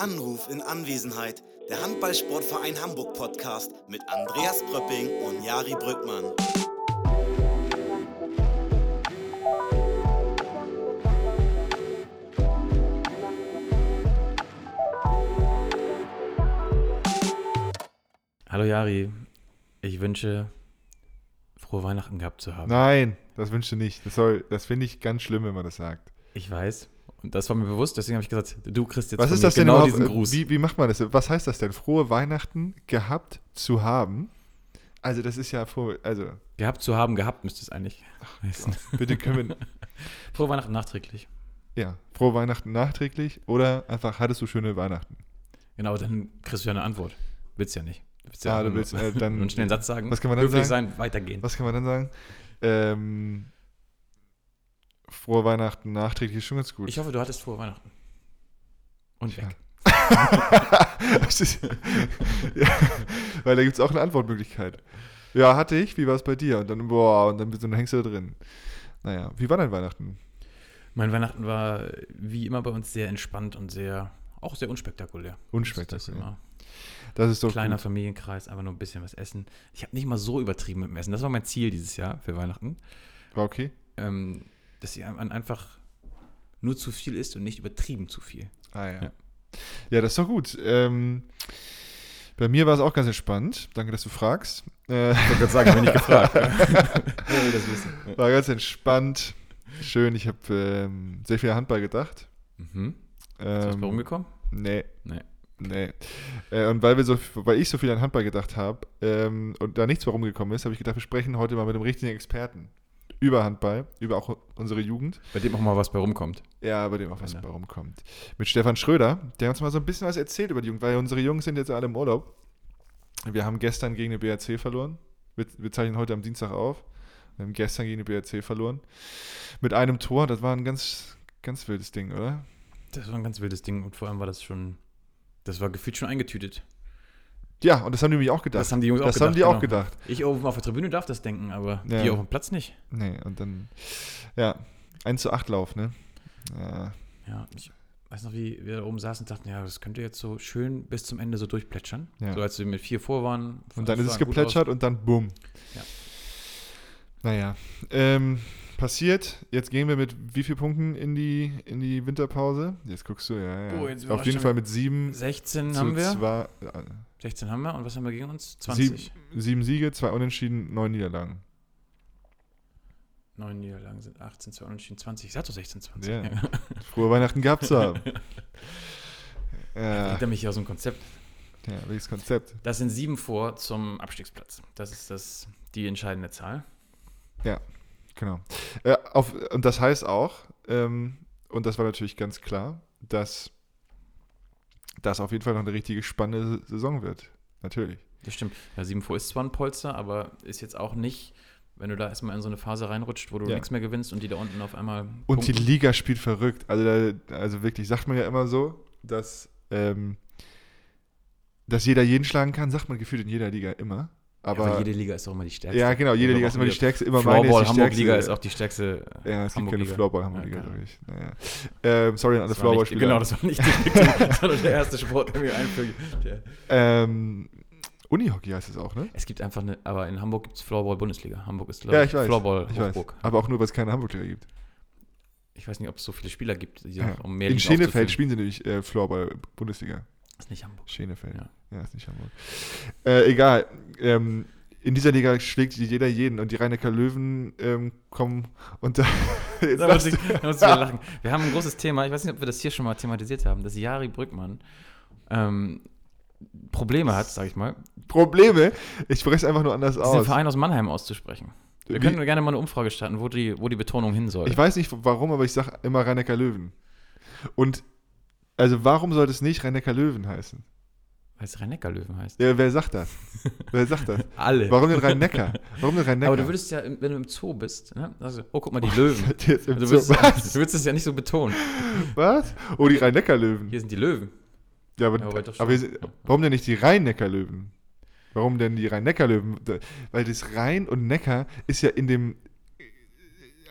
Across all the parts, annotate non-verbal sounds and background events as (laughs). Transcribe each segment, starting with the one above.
Anruf in Anwesenheit. Der Handballsportverein Hamburg Podcast mit Andreas Pröpping und Jari Brückmann. Hallo Jari, ich wünsche frohe Weihnachten gehabt zu haben. Nein, das wünsche ich nicht. Das, soll- das finde ich ganz schlimm, wenn man das sagt. Ich weiß. Und das war mir bewusst, deswegen habe ich gesagt, du kriegst jetzt Was ist das denn genau diesen Gruß. Wie, wie macht man das? Was heißt das denn? Frohe Weihnachten gehabt zu haben? Also das ist ja froh, also Gehabt zu haben, gehabt müsste es eigentlich heißen. bitte können wir, (laughs) Frohe Weihnachten nachträglich. ja, frohe Weihnachten nachträglich oder einfach hattest du schöne Weihnachten? Genau, dann kriegst du ja eine Antwort. Willst ja nicht. Du willst ja Ah, einfach du willst, (laughs) nur- äh, dann- einen schnellen Satz sagen. was kann man dann sagen? sein, weitergehen. Was kann man dann sagen? Ähm, frohe Weihnachten nachträglich ist schon ganz gut. Ich hoffe, du hattest frohe Weihnachten. Und Ja. weg. (laughs) Ja, weil da gibt es auch eine Antwortmöglichkeit. Ja, hatte ich. Wie war es bei dir? Und dann, boah, und dann, bist du- dann hängst du da drin. Naja, wie war dein Weihnachten? Mein Weihnachten war wie immer bei uns sehr entspannt und sehr, auch sehr unspektakulär. Unspektakulär. Das ist immer Das ist doch kleiner gut. Familienkreis, einfach nur ein bisschen was essen. Ich habe nicht mal so übertrieben mit dem Essen. Das war mein Ziel dieses Jahr für Weihnachten. War okay? Ähm, dass man einfach nur zu viel isst und nicht übertrieben zu viel. Ah ja. Ja. Ja, das ist doch gut. Ähm, bei mir war es auch ganz entspannt. Danke, dass du fragst. Äh, Ich wollte gerade sagen, bin ich gefragt. (laughs) (laughs) Wer will das wissen? war ganz entspannt. Schön. Ich habe ähm, sehr viel an Handball gedacht. Mhm. Ist das Ähm, warum gekommen? Nee. Nee. Nee. Äh, und weil, wir so, weil ich so viel an Handball gedacht habe ähm, und da nichts warum gekommen ist, habe ich gedacht, wir sprechen heute mal mit einem richtigen Experten über Handball, über auch unsere Jugend. Bei dem auch mal was bei rumkommt. Ja, bei dem auch was Ja. warum kommt. Mit Stefan Schröder, der uns mal so ein bisschen was erzählt über die Jugend, weil unsere Jungs sind jetzt alle im Urlaub. Wir haben gestern gegen den BRC verloren. Wir, wir zeichnen heute am Dienstag auf. Wir haben gestern gegen den BRC verloren. Mit einem Tor, das war ein ganz, ganz wildes Ding, oder? Das war ein ganz wildes Ding und vor allem war das schon, das war gefühlt schon eingetütet. Ja, und das haben die nämlich auch gedacht. Das haben die Jungs auch das gedacht. haben die auch genau. gedacht. Ich oben auf der Tribüne darf das denken, aber Ja. die auf dem Platz nicht. Nee, und dann, ja, 1 zu 8 Lauf, ne? Ja, Ja, ich weiß noch, wie wir da oben saßen und dachten, ja, das könnte jetzt so schön bis zum Ende so durchplätschern. Ja. So als wir mit vier vor waren. und dann ist es geplätschert und dann bumm. Ja. Naja, ähm, passiert. Jetzt gehen wir mit wie vielen Punkten in die, in die Winterpause? Jetzt guckst du, ja, ja. Oh, Auf jeden Fall mit sieben aus. 16 zu haben wir. zwei, 16 haben wir. Und was haben wir gegen uns? sieben, 20. sieben Siege, zwei Unentschieden, neun Niederlagen. Neun Niederlagen sind 18, 2 Unentschieden, 20. Ich sag doch 16, 20. Ja. Ja. (laughs) Frohe Weihnachten gehabt zu haben. ja, Bringt er mich aus dem Konzept. ja, welches Konzept? Das sind sieben vor zum Abstiegsplatz. Das ist das, die entscheidende Zahl. Genau. Äh, auf, und das heißt auch, ähm, und das war natürlich ganz klar, dass das auf jeden Fall noch eine richtige spannende Saison wird. Natürlich. Das stimmt. Ja, sieben vor ist zwar ein Polster, aber ist jetzt auch nicht, wenn du da erstmal in so eine Phase reinrutscht, wo du Ja. nichts mehr gewinnst und die da unten auf einmal. Und die punkten. Liga spielt verrückt. Also, da, also wirklich, sagt man ja immer so, dass, ähm, dass jeder jeden schlagen kann, sagt man gefühlt in jeder Liga immer. Aber, ja, ja, jede Liga ist auch immer die stärkste. genau, jede Liga ist immer die stärkste. Immer meine Floorball, ist die Hamburg-Liga stärkste. ist auch die stärkste. Ja, es gibt keine. Floorball Hamburg-Liga, Ja, glaube ich. Naja. Ähm, sorry an alle Floorball-Spieler. genau, das war nicht die sondern (laughs) der erste Sport, der mir einfällt. Ähm, Unihockey heißt es auch, ne? Es gibt einfach eine, aber in Hamburg gibt es Floorball-Bundesliga. Hamburg ist, glaube Ja, ich weiß. Floorball Ich weiß. Hochburg. Aber auch nur, weil es keine Hamburg-Liga gibt. Ich weiß nicht, ob es so viele Spieler gibt, die Ja. auch um mehr In Schenefeld spielen sie nämlich äh, Floorball-Bundesliga. Das ist nicht Hamburg. Schenefeld. Ja. Ja. ist nicht Hamburg. Äh, egal. Ähm, in dieser Liga schlägt jeder jeden und die Rhein-Neckar Löwen ähm, kommen und da. (laughs) Muss ich, da muss ich wieder (laughs) lachen. Wir haben ein großes Thema, ich weiß nicht, ob wir das hier schon mal thematisiert haben, dass Jari Brückmann ähm, Probleme hat, sag ich mal, Probleme. Ich spreche es einfach nur anders aus. Verein aus Mannheim auszusprechen. Wir Wie- können gerne mal eine Umfrage starten, wo die, wo die Betonung hin soll. Ich weiß nicht warum, aber ich sage immer Rhein-Neckar Löwen. Und also warum sollte es nicht Rhein-Neckar Löwen heißen? Weil es Rhein-Neckar-Löwen heißt. Ja, wer sagt das? wer sagt das? (laughs) Alle. Warum denn Rhein-Neckar? Warum denn Rhein-Neckar? Aber du würdest ja, wenn du im Zoo bist, ne? also, oh, guck mal, die Löwen. Jetzt im Du würdest, du würdest es ja nicht so betonen. Was? Oh, die Rhein-Neckar-Löwen. Hier sind die Löwen. Ja, aber, Ja, aber aber sind- warum denn nicht die Rhein-Neckar-Löwen? Warum denn die Rhein-Neckar-Löwen? Weil das Rhein und Neckar ist ja in dem,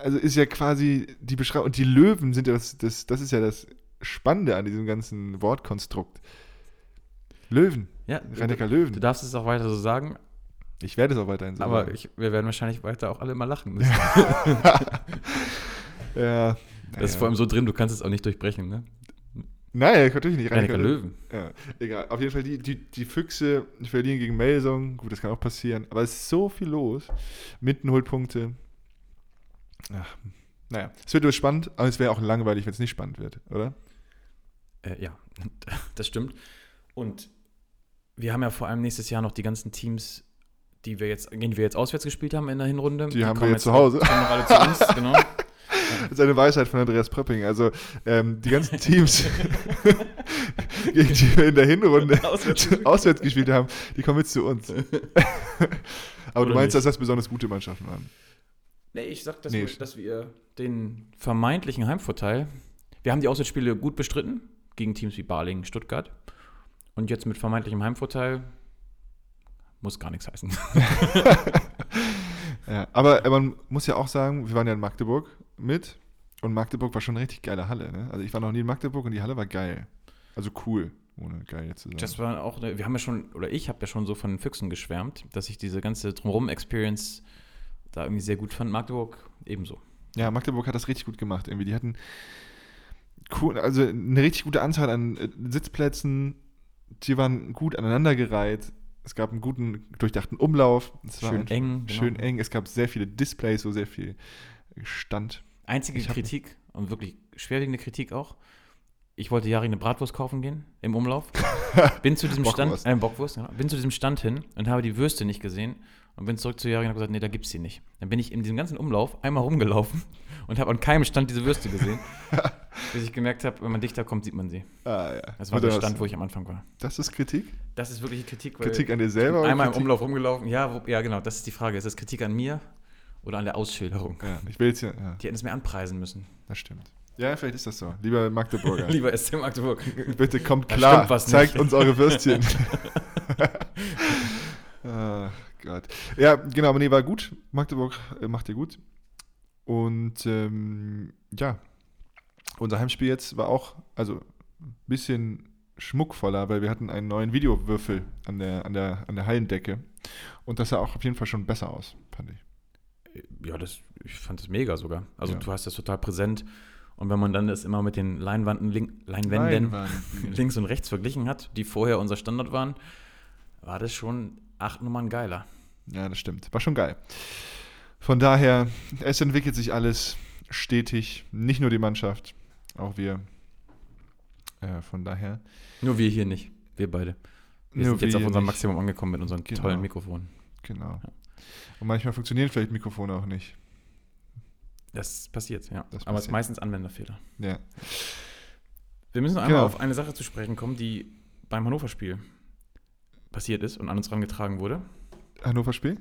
also ist ja quasi die Beschreibung, und die Löwen sind ja das, das, das ist ja das, Spannende an diesem ganzen Wortkonstrukt. Löwen. Ja, du, Löwen. du darfst es auch weiter so sagen, Ich werde es auch weiterhin so aber sagen. ich, wir werden wahrscheinlich weiter auch alle mal lachen (laughs) müssen. ja. Das ist vor allem so drin, du kannst es auch nicht durchbrechen, ne? Nein, natürlich nicht. Rhein-Neckar Löwen. Ja, egal. Auf jeden Fall, die, die, die Füchse verlieren gegen Melsung. Gut, das kann auch passieren. Aber es ist so viel los. Mitten holt Punkte. Ach, naja, es wird spannend, aber es wäre auch langweilig, wenn es nicht spannend wird, oder? Äh, ja, (laughs) das stimmt. Und wir haben ja vor allem nächstes Jahr noch die ganzen Teams, die wir jetzt, gegen die wir jetzt auswärts gespielt haben in der Hinrunde. Die haben wir kommen jetzt zu Hause. Kommen noch alle zu uns, (laughs) genau. Das ist eine Weisheit von Andreas Pröpping. Also, ähm, die ganzen Teams, (laughs) gegen die wir in der Hinrunde (laughs) Auswärts gespielt haben, die kommen jetzt zu uns. aber du Oder meinst, nicht. dass das besonders gute Mannschaften waren? Nee, ich sag, dass, Nee, wir, dass wir den vermeintlichen Heimvorteil, wir haben die Auswärtsspiele gut bestritten, gegen Teams wie Balingen, Stuttgart. Und jetzt mit vermeintlichem Heimvorteil muss gar nichts heißen. (laughs) Ja, aber äh, man muss ja auch sagen, wir waren ja in Magdeburg mit und Magdeburg war schon eine richtig geile Halle. Ne? Also ich war noch nie in Magdeburg und die Halle war geil. Also cool, ohne geil zu sagen. Das war auch, wir haben ja schon, oder ich habe ja schon so von den Füchsen geschwärmt, dass ich diese ganze Drumherum-Experience da irgendwie sehr gut fand. Magdeburg ebenso. ja, Magdeburg hat das richtig gut gemacht. Irgendwie. Die hatten cool, also eine richtig gute Anzahl an äh, Sitzplätzen. Die waren gut aneinandergereiht. Es gab einen guten, durchdachten Umlauf. Es war Schön einfach eng, genau. Schön eng. Es gab sehr viele Displays, wo sehr viel stand. Einzige Ich Kritik und wirklich schwerwiegende Kritik auch. Ich wollte Jari eine Bratwurst kaufen gehen im Umlauf. (laughs) Bin zu diesem. Stand, äh, Bockwurst, genau. Bin zu diesem Stand hin und habe die Würste nicht gesehen und bin zurück zu Jari und habe gesagt, nee, da gibt's sie nicht. Dann bin ich in diesem ganzen Umlauf einmal rumgelaufen (laughs) und habe an keinem Stand diese Würste gesehen, (laughs) bis ich gemerkt habe, wenn man dichter kommt, sieht man sie. Ah, ja. Das war der Stand, hast- wo ich am Anfang war. Das ist Kritik? Das ist wirklich Kritik, weil Kritik an dir selber? oder einmal im Kritik- Umlauf rumgelaufen. Ja, wo, ja, genau, das ist die Frage. Ist das Kritik an mir oder an der Ausschilderung? Ja, ich will jetzt hier. Ja, Die hätten es mir anpreisen müssen. das stimmt. Ja, vielleicht ist das so. Lieber Magdeburger. (laughs) Lieber SC Magdeburg. Bitte kommt klar. Zeigt uns eure Würstchen. Ach Gott. Ja, genau, aber nee, war gut. Magdeburg äh, macht ihr gut. Und ähm, ja, unser Heimspiel jetzt war auch, also ein bisschen schmuckvoller, weil wir hatten einen neuen Videowürfel an der, an der, an der Hallendecke. Und das sah auch auf jeden Fall schon besser aus, fand ich. Ja, das, ich fand das mega sogar. Also Ja. du hast das total präsent. Und wenn man dann das immer mit den Leinwanden, Leinwänden Leinwand. (laughs) links und rechts verglichen hat, die vorher unser Standard waren, war das schon acht Nummern geiler. Ja, das stimmt. War schon geil. Von daher, es entwickelt sich alles stetig. Nicht nur die Mannschaft, auch wir. Äh, von daher. Nur wir hier nicht. Wir beide. Wir Nur sind jetzt auf wir unserem nicht. Maximum angekommen mit unseren Genau. tollen Mikrofonen. Genau. Und manchmal funktionieren vielleicht Mikrofone auch nicht. Das passiert, ja. Das Aber es ist meistens Anwenderfehler. Ja. Wir müssen noch einmal Genau. auf eine Sache zu sprechen kommen, die beim Hannover-Spiel passiert ist und an uns herangetragen wurde. Hannover Spiel?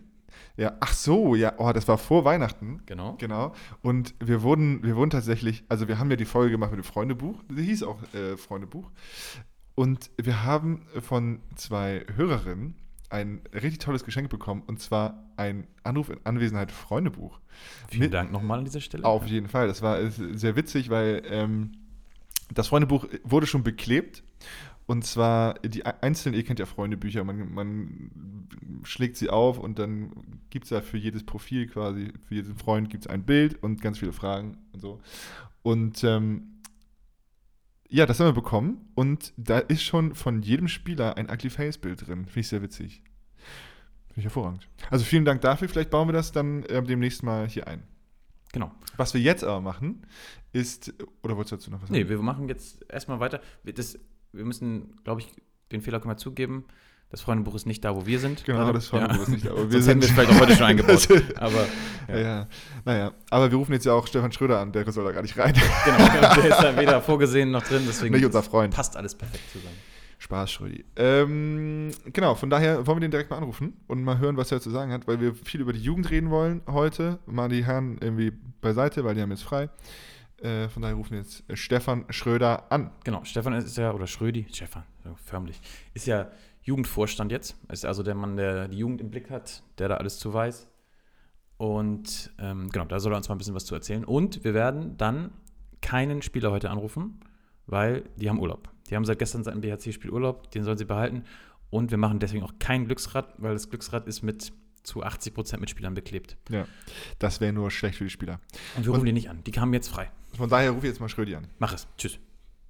Ja, ach so, ja, oh, das war vor Weihnachten. Genau. Genau. Und wir wurden, wir wurden tatsächlich, also wir haben ja die Folge gemacht mit dem Freundebuch. Die hieß auch äh, Freundebuch. Und wir haben von zwei Hörerinnen ein richtig tolles Geschenk bekommen. Und zwar ein Anruf in Anwesenheit Freundebuch. Vielen Mit- Dank nochmal an dieser Stelle. Auf jeden Fall. Das war sehr witzig, weil ähm, das Freundebuch wurde schon beklebt. Und zwar die ei- einzelnen, ihr kennt ja Freundebücher, man, man schlägt sie auf und dann gibt es da für jedes Profil quasi, für jeden Freund gibt es ein Bild und ganz viele Fragen und so. Und ähm, ja, das haben wir bekommen und da ist schon von jedem Spieler ein Ugly Face Bild drin. Finde ich sehr witzig. Finde ich hervorragend. Also vielen Dank dafür. Vielleicht bauen wir das dann äh, demnächst mal hier ein. Genau. Was wir jetzt aber machen, ist, oder wolltest du dazu noch was sagen? Nee, wir machen jetzt erstmal weiter. Das, wir müssen, glaube ich, den Fehler können wir zugeben. Das Freundebuch ist nicht da, wo wir sind. Genau, das Freundebuch ist nicht da, aber (laughs) wir Sonst hätten sind- wir vielleicht auch heute schon (laughs) eingebaut. Das- Aber ja. ja, naja. Aber wir rufen jetzt ja auch Stefan Schröder an, der soll da gar nicht rein. (laughs) genau, der ist da weder vorgesehen noch drin. Deswegen nicht unser Freund. passt alles perfekt zusammen. Spaß, Schrödi. Ähm, genau, von daher wollen wir den direkt mal anrufen und mal hören, was er zu sagen hat, weil wir viel über die Jugend reden wollen heute. Mal die Herren irgendwie beiseite, weil die haben jetzt frei. Äh, von daher rufen wir jetzt Stefan Schröder an. Genau, Stefan ist ja, oder Schrödi, Stefan, förmlich, ist ja Jugendvorstand jetzt. Ist also der Mann, der die Jugend im Blick hat, der da alles zu weiß. Und ähm, genau, da soll er uns mal ein bisschen was zu erzählen. Und wir werden dann keinen Spieler heute anrufen, weil die haben Urlaub. Die haben seit gestern seit dem BHC-Spiel Urlaub, den sollen sie behalten. Und wir machen deswegen auch kein Glücksrad, weil das Glücksrad ist mit zu 80 Prozent mit Spielern beklebt. Ja, das wäre nur schlecht für die Spieler. Und wir rufen die nicht an. Die kamen jetzt frei. Von daher rufe ich jetzt mal Schrödi an. Mach es. Tschüss.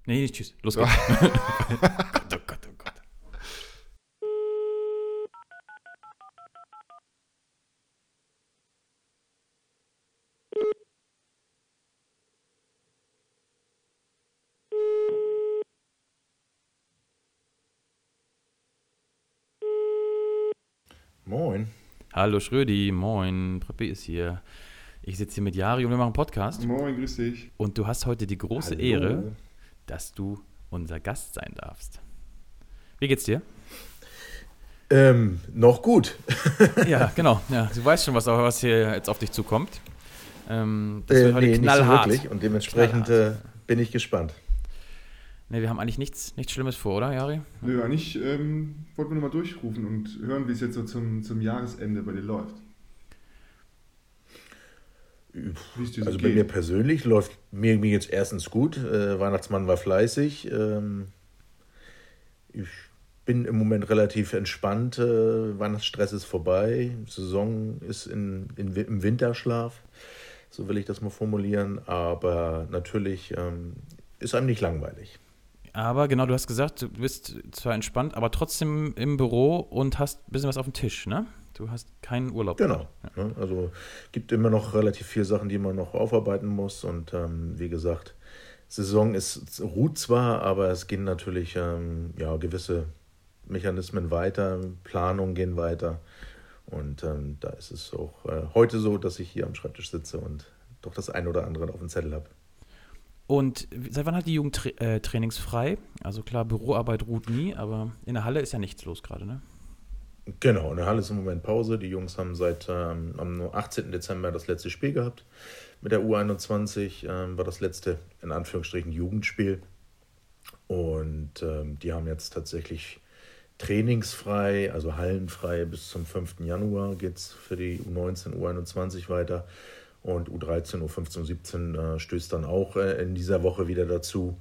Nee, nicht tschüss. Los geht's. oh (laughs) Gott, oh Gott, oh Gott. Moin. Hallo Schrödi, moin. Preppi ist hier. Ich sitze hier mit Jari und wir machen einen Podcast. Moin, grüß dich. Und du hast heute die große Hallo. Ehre, dass du unser Gast sein darfst. Wie geht's dir? Ähm, noch gut. ja, (laughs) genau. Ja, du weißt schon, was, was hier jetzt auf dich zukommt. Ähm, das Äh, wird heute nee, nicht so knallhart. wirklich. Und dementsprechend äh, bin ich gespannt. Nee, wir haben eigentlich nichts, nichts Schlimmes vor, oder, Jari? Nö, eigentlich ähm, wollten wir nochmal durchrufen und hören, wie es jetzt so zum, zum Jahresende bei dir läuft. Wie es dir so Also bei mir persönlich läuft mir, mir jetzt erstens gut. Äh, Weihnachtsmann war fleißig. Ähm, ich bin im Moment relativ entspannt. Äh, Weihnachtsstress ist vorbei. Saison ist in, in, im Winterschlaf. So will ich das mal formulieren. Aber natürlich ähm, ist einem nicht langweilig. Aber genau, du hast gesagt, du bist zwar entspannt, aber trotzdem im Büro und hast ein bisschen was auf dem Tisch, ne? Du hast keinen Urlaub. Genau. Ja. Ne? Also gibt immer noch relativ viele Sachen, die man noch aufarbeiten muss. Und ähm, wie gesagt, Saison ist ruht zwar, aber es gehen natürlich ähm, ja, gewisse Mechanismen weiter, Planungen gehen weiter. Und ähm, da ist es auch äh, heute so, dass ich hier am Schreibtisch sitze und doch das ein oder andere auf dem Zettel habe. Und seit wann hat die Jugend tra äh, trainingsfrei? Also klar, Büroarbeit ruht nie, aber in der Halle ist ja nichts los gerade, ne? Genau, in der Halle ist im Moment Pause. Die Jungs haben seit ähm, am 18. Dezember das letzte Spiel gehabt. Mit der U21 ähm, war das letzte, in Anführungsstrichen, Jugendspiel. Und ähm, die haben jetzt tatsächlich trainingsfrei, also hallenfrei bis zum 5. Januar geht es für die U19, U21 weiter. Und U13, U15, U17 äh, stößt dann auch äh, in dieser Woche wieder dazu.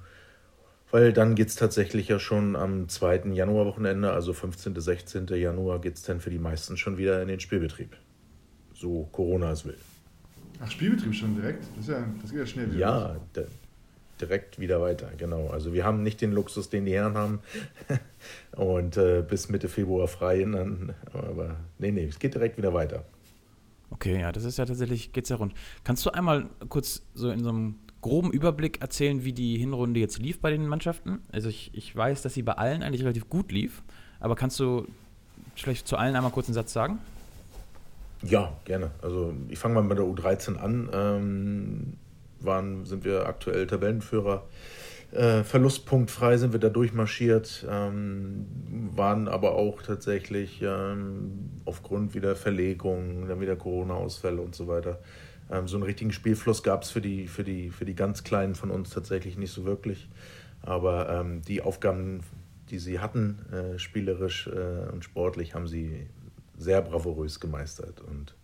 Weil dann geht es tatsächlich ja schon am 2. Januarwochenende, also 15. 16. Januar, geht es dann für die meisten schon wieder in den Spielbetrieb. So Corona es will. Ach, Spielbetrieb schon direkt? Das, ist ja, das geht ja schnell wieder. Ja, di- direkt wieder weiter, genau. Also wir haben nicht den Luxus, den die Herren haben. (laughs) Und äh, bis Mitte Februar frei. Dann, aber nee, nee, es geht direkt wieder weiter. Okay, ja, das ist ja tatsächlich, geht's ja rund. Kannst du einmal kurz so in so einem groben Überblick erzählen, wie die Hinrunde jetzt lief bei den Mannschaften? Also ich, ich weiß, dass sie bei allen eigentlich relativ gut lief, aber kannst du vielleicht zu allen einmal kurz einen Satz sagen? Ja, gerne. Also ich fange mal mit der U13 an. Ähm, waren, sind wir aktuell Tabellenführer. Äh, verlustpunktfrei sind wir da durchmarschiert, ähm, waren aber auch tatsächlich ähm, aufgrund wieder Verlegungen, dann wieder Corona-Ausfälle und so weiter. Ähm, so einen richtigen Spielfluss gab es für die, für, die, für die ganz Kleinen von uns tatsächlich nicht so wirklich. Aber ähm, die Aufgaben, die sie hatten, äh, spielerisch äh, und sportlich, haben sie sehr bravourös gemeistert. Und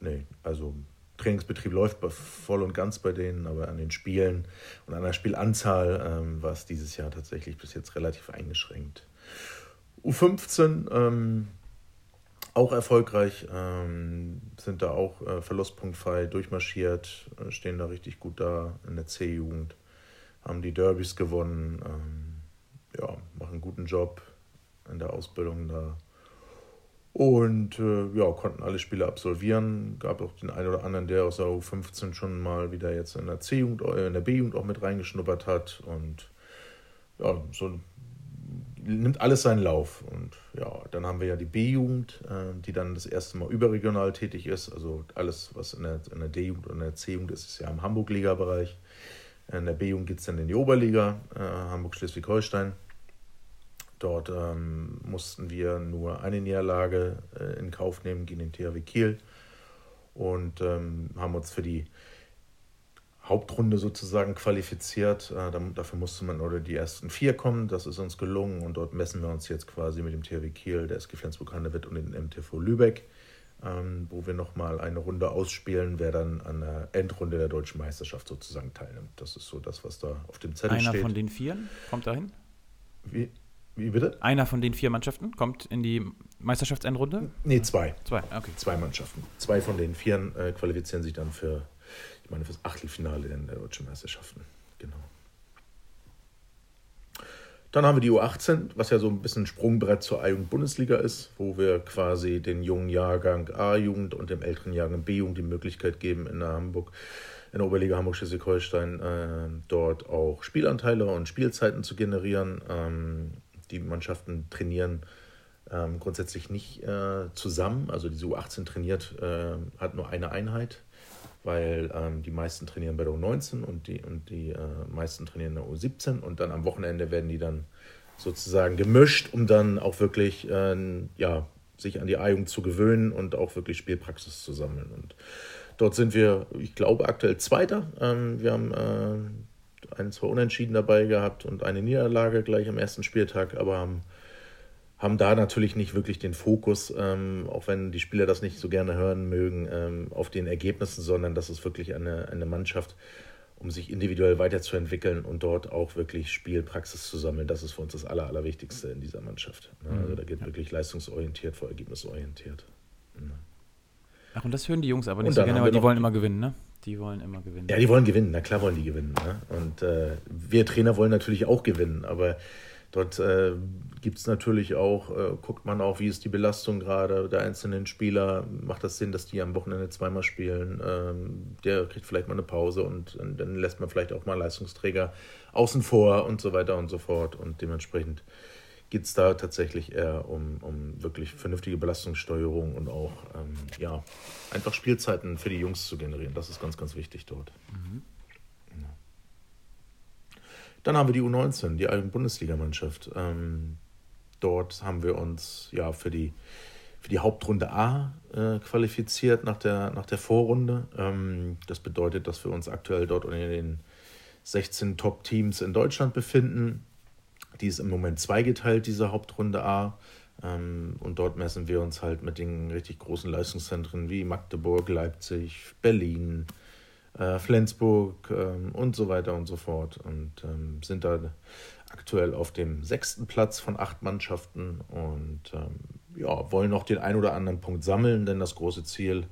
nee, also Trainingsbetrieb läuft voll und ganz bei denen, aber an den Spielen und an der Spielanzahl ähm, war es dieses Jahr tatsächlich bis jetzt relativ eingeschränkt. U15 ähm, auch erfolgreich, ähm, sind da auch äh, verlustpunktfrei durchmarschiert, äh, stehen da richtig gut da in der C-Jugend, haben die Derbys gewonnen, ähm, ja, machen einen guten Job in der Ausbildung da. Und äh, ja, konnten alle Spiele absolvieren. Gab auch den einen oder anderen, der aus der U15 schon mal wieder jetzt in der C-Jugend, äh, in der B-Jugend auch mit reingeschnuppert hat. Und ja, so nimmt alles seinen Lauf. Und ja, dann haben wir ja die B-Jugend, äh, die dann das erste Mal überregional tätig ist. Also alles, was in der, in der D-Jugend und in der C-Jugend ist, ist ja im Hamburg-Liga-Bereich. In der B-Jugend geht es dann in die Oberliga, äh, Hamburg-Schleswig-Holstein. Dort ähm, mussten wir nur eine Niederlage äh, in Kauf nehmen gegen den THW Kiel und ähm, haben uns für die Hauptrunde sozusagen qualifiziert. Äh, dafür musste man oder die ersten vier kommen. Das ist uns gelungen und dort messen wir uns jetzt quasi mit dem THW Kiel, der SG Flensburg-Handewitt und dem MTV Lübeck. ähm, wo wir nochmal eine Runde ausspielen, wer dann an der Endrunde der deutschen Meisterschaft sozusagen teilnimmt. Das ist so das, was da auf dem Zettel Einer steht. von den Vieren kommt dahin? Wie, wie bitte? Einer von den vier Mannschaften kommt in die Meisterschaftsendrunde? Nee, zwei. Zwei, okay. Zwei Mannschaften. Zwei von den Vieren äh, qualifizieren sich dann für, ich meine, fürs Achtelfinale in der deutschen Meisterschaften. Genau. Dann haben wir die U18, was ja so ein bisschen Sprungbrett zur A-Jugend-Bundesliga ist, wo wir quasi den jungen Jahrgang A-Jugend und dem älteren Jahrgang B-Jugend die Möglichkeit geben, in der Hamburg, in der Oberliga Hamburg-Schleswig-Holstein äh, dort auch Spielanteile und Spielzeiten zu generieren. Ähm, die Mannschaften trainieren ähm, grundsätzlich nicht äh, zusammen. Also diese U18 trainiert, äh, hat nur eine Einheit, weil ähm, die meisten trainieren bei der U19 und die, und die äh, meisten trainieren in der U17 und dann am Wochenende werden die dann sozusagen gemischt, um dann auch wirklich äh, ja, sich an die A-Jugend zu gewöhnen und auch wirklich Spielpraxis zu sammeln. Und dort sind wir, ich glaube, aktuell Zweiter. Ähm, wir haben äh, ein, zwei Unentschieden dabei gehabt und eine Niederlage gleich am ersten Spieltag, aber haben haben da natürlich nicht wirklich den Fokus, ähm, auch wenn die Spieler das nicht so gerne hören mögen, ähm, auf den Ergebnissen, sondern das ist wirklich eine, eine Mannschaft, um sich individuell weiterzuentwickeln und dort auch wirklich Spielpraxis zu sammeln. Das ist für uns das Aller, Allerwichtigste in dieser Mannschaft. Ne? Also da geht ja. wirklich leistungsorientiert vor ergebnisorientiert. Ne? Ach, und das hören die Jungs aber nicht so gerne, weil die wollen immer gewinnen, ne? Die wollen immer gewinnen. Ja, die wollen gewinnen, na klar wollen die gewinnen. Ne? Und äh, wir Trainer wollen natürlich auch gewinnen, aber Dort äh, gibt es natürlich auch, äh, guckt man auch, wie ist die Belastung gerade der einzelnen Spieler. Macht das Sinn, dass die am Wochenende zweimal spielen? Ähm, der kriegt vielleicht mal eine Pause und, und, dann lässt man vielleicht auch mal Leistungsträger außen vor und so weiter und so fort. Und dementsprechend geht es da tatsächlich eher um, um wirklich vernünftige Belastungssteuerung und auch ähm, ja, einfach Spielzeiten für die Jungs zu generieren. Das ist ganz, ganz wichtig dort. Mhm. Dann haben wir die U19, die Bundesligamannschaft. Ähm, dort haben wir uns ja für die, für die Hauptrunde A äh, qualifiziert nach der, nach der Vorrunde. Ähm, das bedeutet, dass wir uns aktuell dort unter den 16 Top-Teams in Deutschland befinden. Die ist im Moment zweigeteilt, diese Hauptrunde A. Ähm, und dort messen wir uns halt mit den richtig großen Leistungszentren wie Magdeburg, Leipzig, Berlin, äh, Flensburg ähm, und so weiter und so fort. Und ähm, sind da aktuell auf dem sechsten Platz von acht Mannschaften und ähm, ja, wollen noch den ein oder anderen Punkt sammeln, denn das große Ziel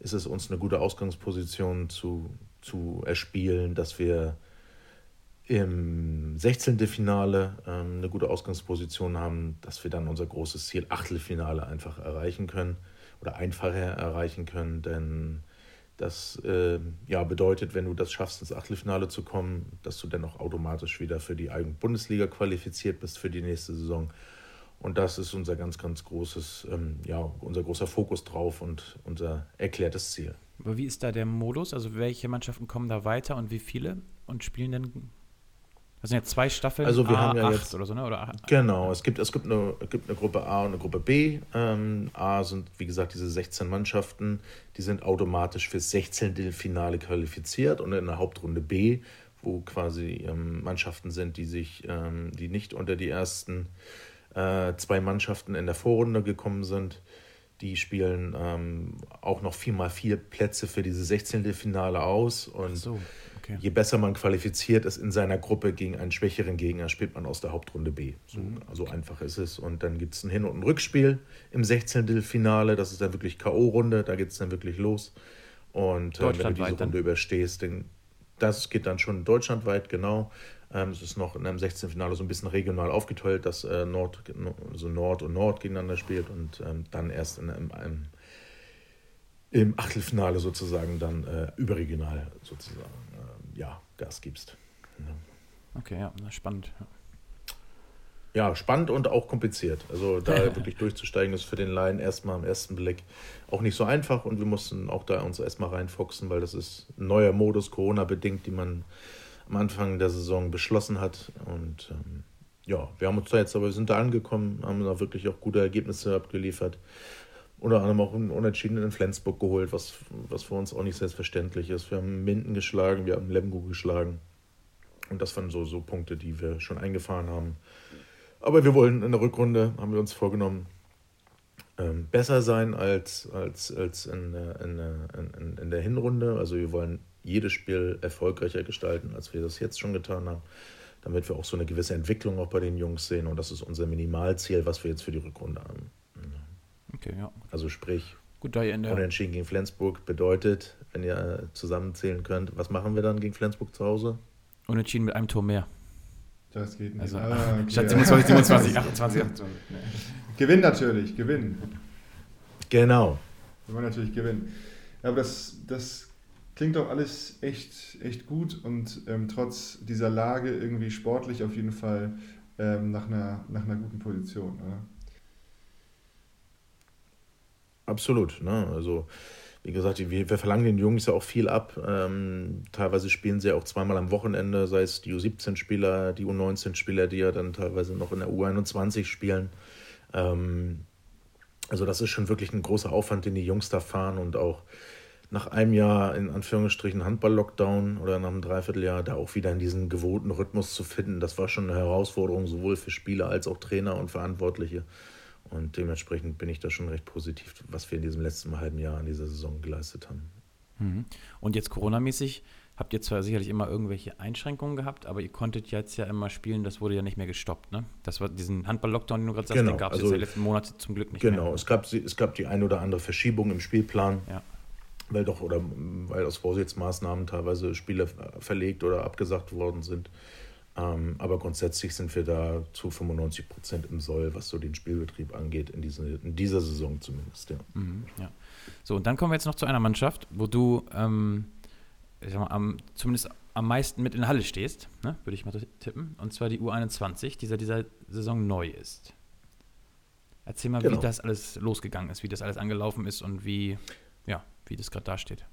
ist es, uns eine gute Ausgangsposition zu, zu erspielen, dass wir im 16. Finale ähm, eine gute Ausgangsposition haben, dass wir dann unser großes Ziel Achtelfinale einfach erreichen können oder einfacher erreichen können, denn das äh, ja, bedeutet, wenn du das schaffst, ins Achtelfinale zu kommen, dass du dann auch automatisch wieder für die eigene Bundesliga qualifiziert bist für die nächste Saison. Und das ist unser ganz, ganz großes, ähm, ja, unser großer Fokus drauf und unser erklärtes Ziel. Aber wie ist da der Modus? Also welche Mannschaften kommen da weiter und wie viele und spielen denn das sind ja zwei Staffeln, also wir A, haben ja jetzt, oder so, ne? Oder A, genau, es gibt, es gibt, eine, es gibt eine Gruppe A und eine Gruppe B. Ähm, A sind, wie gesagt, diese 16 Mannschaften, die sind automatisch fürs 16. Finale qualifiziert und in der Hauptrunde B, wo quasi ähm, Mannschaften sind, die sich, ähm, die nicht unter die ersten äh, zwei Mannschaften in der Vorrunde gekommen sind, die spielen ähm, auch noch viermal vier Plätze für diese 16. Finale aus und so. Okay. Je besser man qualifiziert ist in seiner Gruppe gegen einen schwächeren Gegner, spielt man aus der Hauptrunde B. So mhm. also einfach ist es. Und dann gibt es ein Hin- und ein Rückspiel im 16. Finale. Das ist dann wirklich K.O.-Runde. Da geht es dann wirklich los. Und äh, wenn du diese Runde überstehst, dann, das geht dann schon deutschlandweit, genau. Ähm, es ist noch in einem 16. Finale so ein bisschen regional aufgeteilt, dass äh, Nord, also Nord und Nord gegeneinander spielt und ähm, dann erst in einem, einem im Achtelfinale sozusagen dann äh, überregional sozusagen ja, Gas gibst. Ja. Okay, ja, spannend. Ja. spannend und auch kompliziert. Also da (laughs) wirklich durchzusteigen ist für den Laien erstmal am ersten Blick auch nicht so einfach und wir mussten auch da uns erstmal reinfuchsen, weil das ist ein neuer Modus, Corona-bedingt, die man am Anfang der Saison beschlossen hat. Und ähm, ja, wir haben uns da jetzt aber, wir sind da angekommen, haben da wirklich auch gute Ergebnisse abgeliefert unter anderem auch einen Unentschieden in Flensburg geholt, was, was für uns auch nicht selbstverständlich ist. Wir haben Minden geschlagen, wir haben Lemgo geschlagen. Und das waren so, so Punkte, die wir schon eingefahren haben. Aber wir wollen in der Rückrunde, haben wir uns vorgenommen, ähm, besser sein als, als, als in, in, in, in der Hinrunde. Also wir wollen jedes Spiel erfolgreicher gestalten, als wir das jetzt schon getan haben, damit wir auch so eine gewisse Entwicklung auch bei den Jungs sehen. Und das ist unser Minimalziel, was wir jetzt für die Rückrunde haben. Okay, ja. Also sprich, Gut, da ihr in der Unentschieden gegen Flensburg bedeutet, wenn ihr zusammenzählen könnt, was machen wir dann gegen Flensburg zu Hause? Unentschieden mit einem Tor mehr. Das geht nicht. Also Ah, okay. statt 27, 27, 28, 28. Gewinn natürlich, Gewinn. Genau. Wir wollen natürlich gewinnen. Ja, aber das, das klingt doch alles echt, echt gut und ähm, trotz dieser Lage irgendwie sportlich auf jeden Fall ähm, nach, einer, nach einer guten Position. Oder? Absolut. Ne? Also, wie gesagt, wir, wir verlangen den Jungs ja auch viel ab. Ähm, teilweise spielen sie ja auch zweimal am Wochenende, sei es die U17-Spieler, die U19-Spieler, die ja dann teilweise noch in der U21 spielen. Ähm, also, das ist schon wirklich ein großer Aufwand, den die Jungs da fahren und auch nach einem Jahr in Anführungsstrichen Handball-Lockdown oder nach einem Dreivierteljahr da auch wieder in diesen gewohnten Rhythmus zu finden, das war schon eine Herausforderung, sowohl für Spieler als auch Trainer und Verantwortliche. Und dementsprechend bin ich da schon recht positiv, was wir in diesem letzten halben Jahr in dieser Saison geleistet haben. Mhm. Und jetzt Corona-mäßig habt ihr zwar sicherlich immer irgendwelche Einschränkungen gehabt, aber ihr konntet jetzt ja immer spielen, das wurde ja nicht mehr gestoppt, ne? Das war diesen Handball-Lockdown, den du gerade sagst, Genau, den gab es also- jetzt letzten Monate zum Glück nicht Genau, mehr. es gab, es gab die ein oder andere Verschiebung im Spielplan, Ja. weil doch oder weil aus Vorsichtsmaßnahmen teilweise Spiele verlegt oder abgesagt worden sind. Ähm, aber grundsätzlich sind wir da zu 95 Prozent im Soll, was so den Spielbetrieb angeht, in, diese, in dieser Saison zumindest. Ja. Mhm, ja. So, und dann kommen wir jetzt noch zu einer Mannschaft, wo du ähm, mal, am, zumindest am meisten mit in Halle stehst, ne? würde ich mal tippen. Und zwar die U21, die seit dieser Saison neu ist. Erzähl mal, Genau. wie das alles losgegangen ist, wie das alles angelaufen ist und wie, ja, wie das gerade dasteht.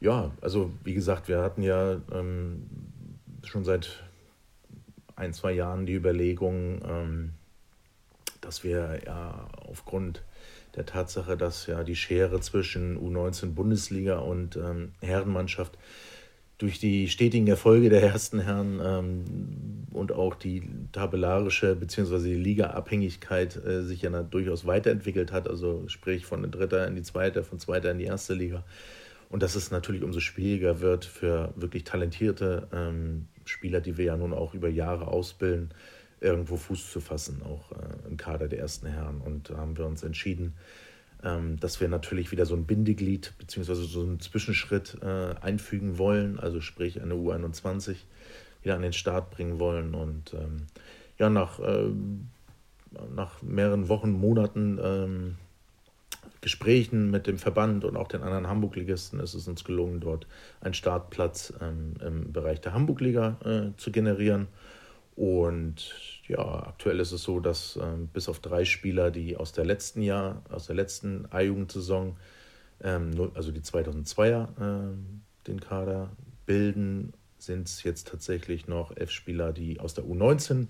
Ja, also wie gesagt, wir hatten ja ähm, schon seit ein, zwei Jahren die Überlegung, ähm, dass wir ja aufgrund der Tatsache, dass ja die Schere zwischen U19 Bundesliga und ähm, Herrenmannschaft durch die stetigen Erfolge der ersten Herren ähm, und auch die tabellarische bzw. die Liga-Abhängigkeit äh, sich ja durchaus weiterentwickelt hat, also sprich von der dritter in die zweite, von zweiter in die erste Liga. Und dass es natürlich umso schwieriger wird für wirklich talentierte ähm, Spieler, die wir ja nun auch über Jahre ausbilden, irgendwo Fuß zu fassen, auch äh, im Kader der ersten Herren. Und da haben wir uns entschieden, ähm, dass wir natürlich wieder so ein Bindeglied beziehungsweise so einen Zwischenschritt äh, einfügen wollen, also sprich eine U21 wieder an den Start bringen wollen. Und ähm, ja, nach, ähm, nach mehreren Wochen, Monaten ähm, Gesprächen mit dem Verband und auch den anderen Hamburg-Ligisten ist es uns gelungen, dort einen Startplatz ähm, im Bereich der Hamburg-Liga äh, zu generieren. Und ja, aktuell ist es so, dass ähm, bis auf drei Spieler, die aus der letzten Jahr, aus der letzten A-Jugendsaison, ähm, also die 2002er, ähm, den Kader bilden, sind es jetzt tatsächlich noch elf Spieler, die aus der U19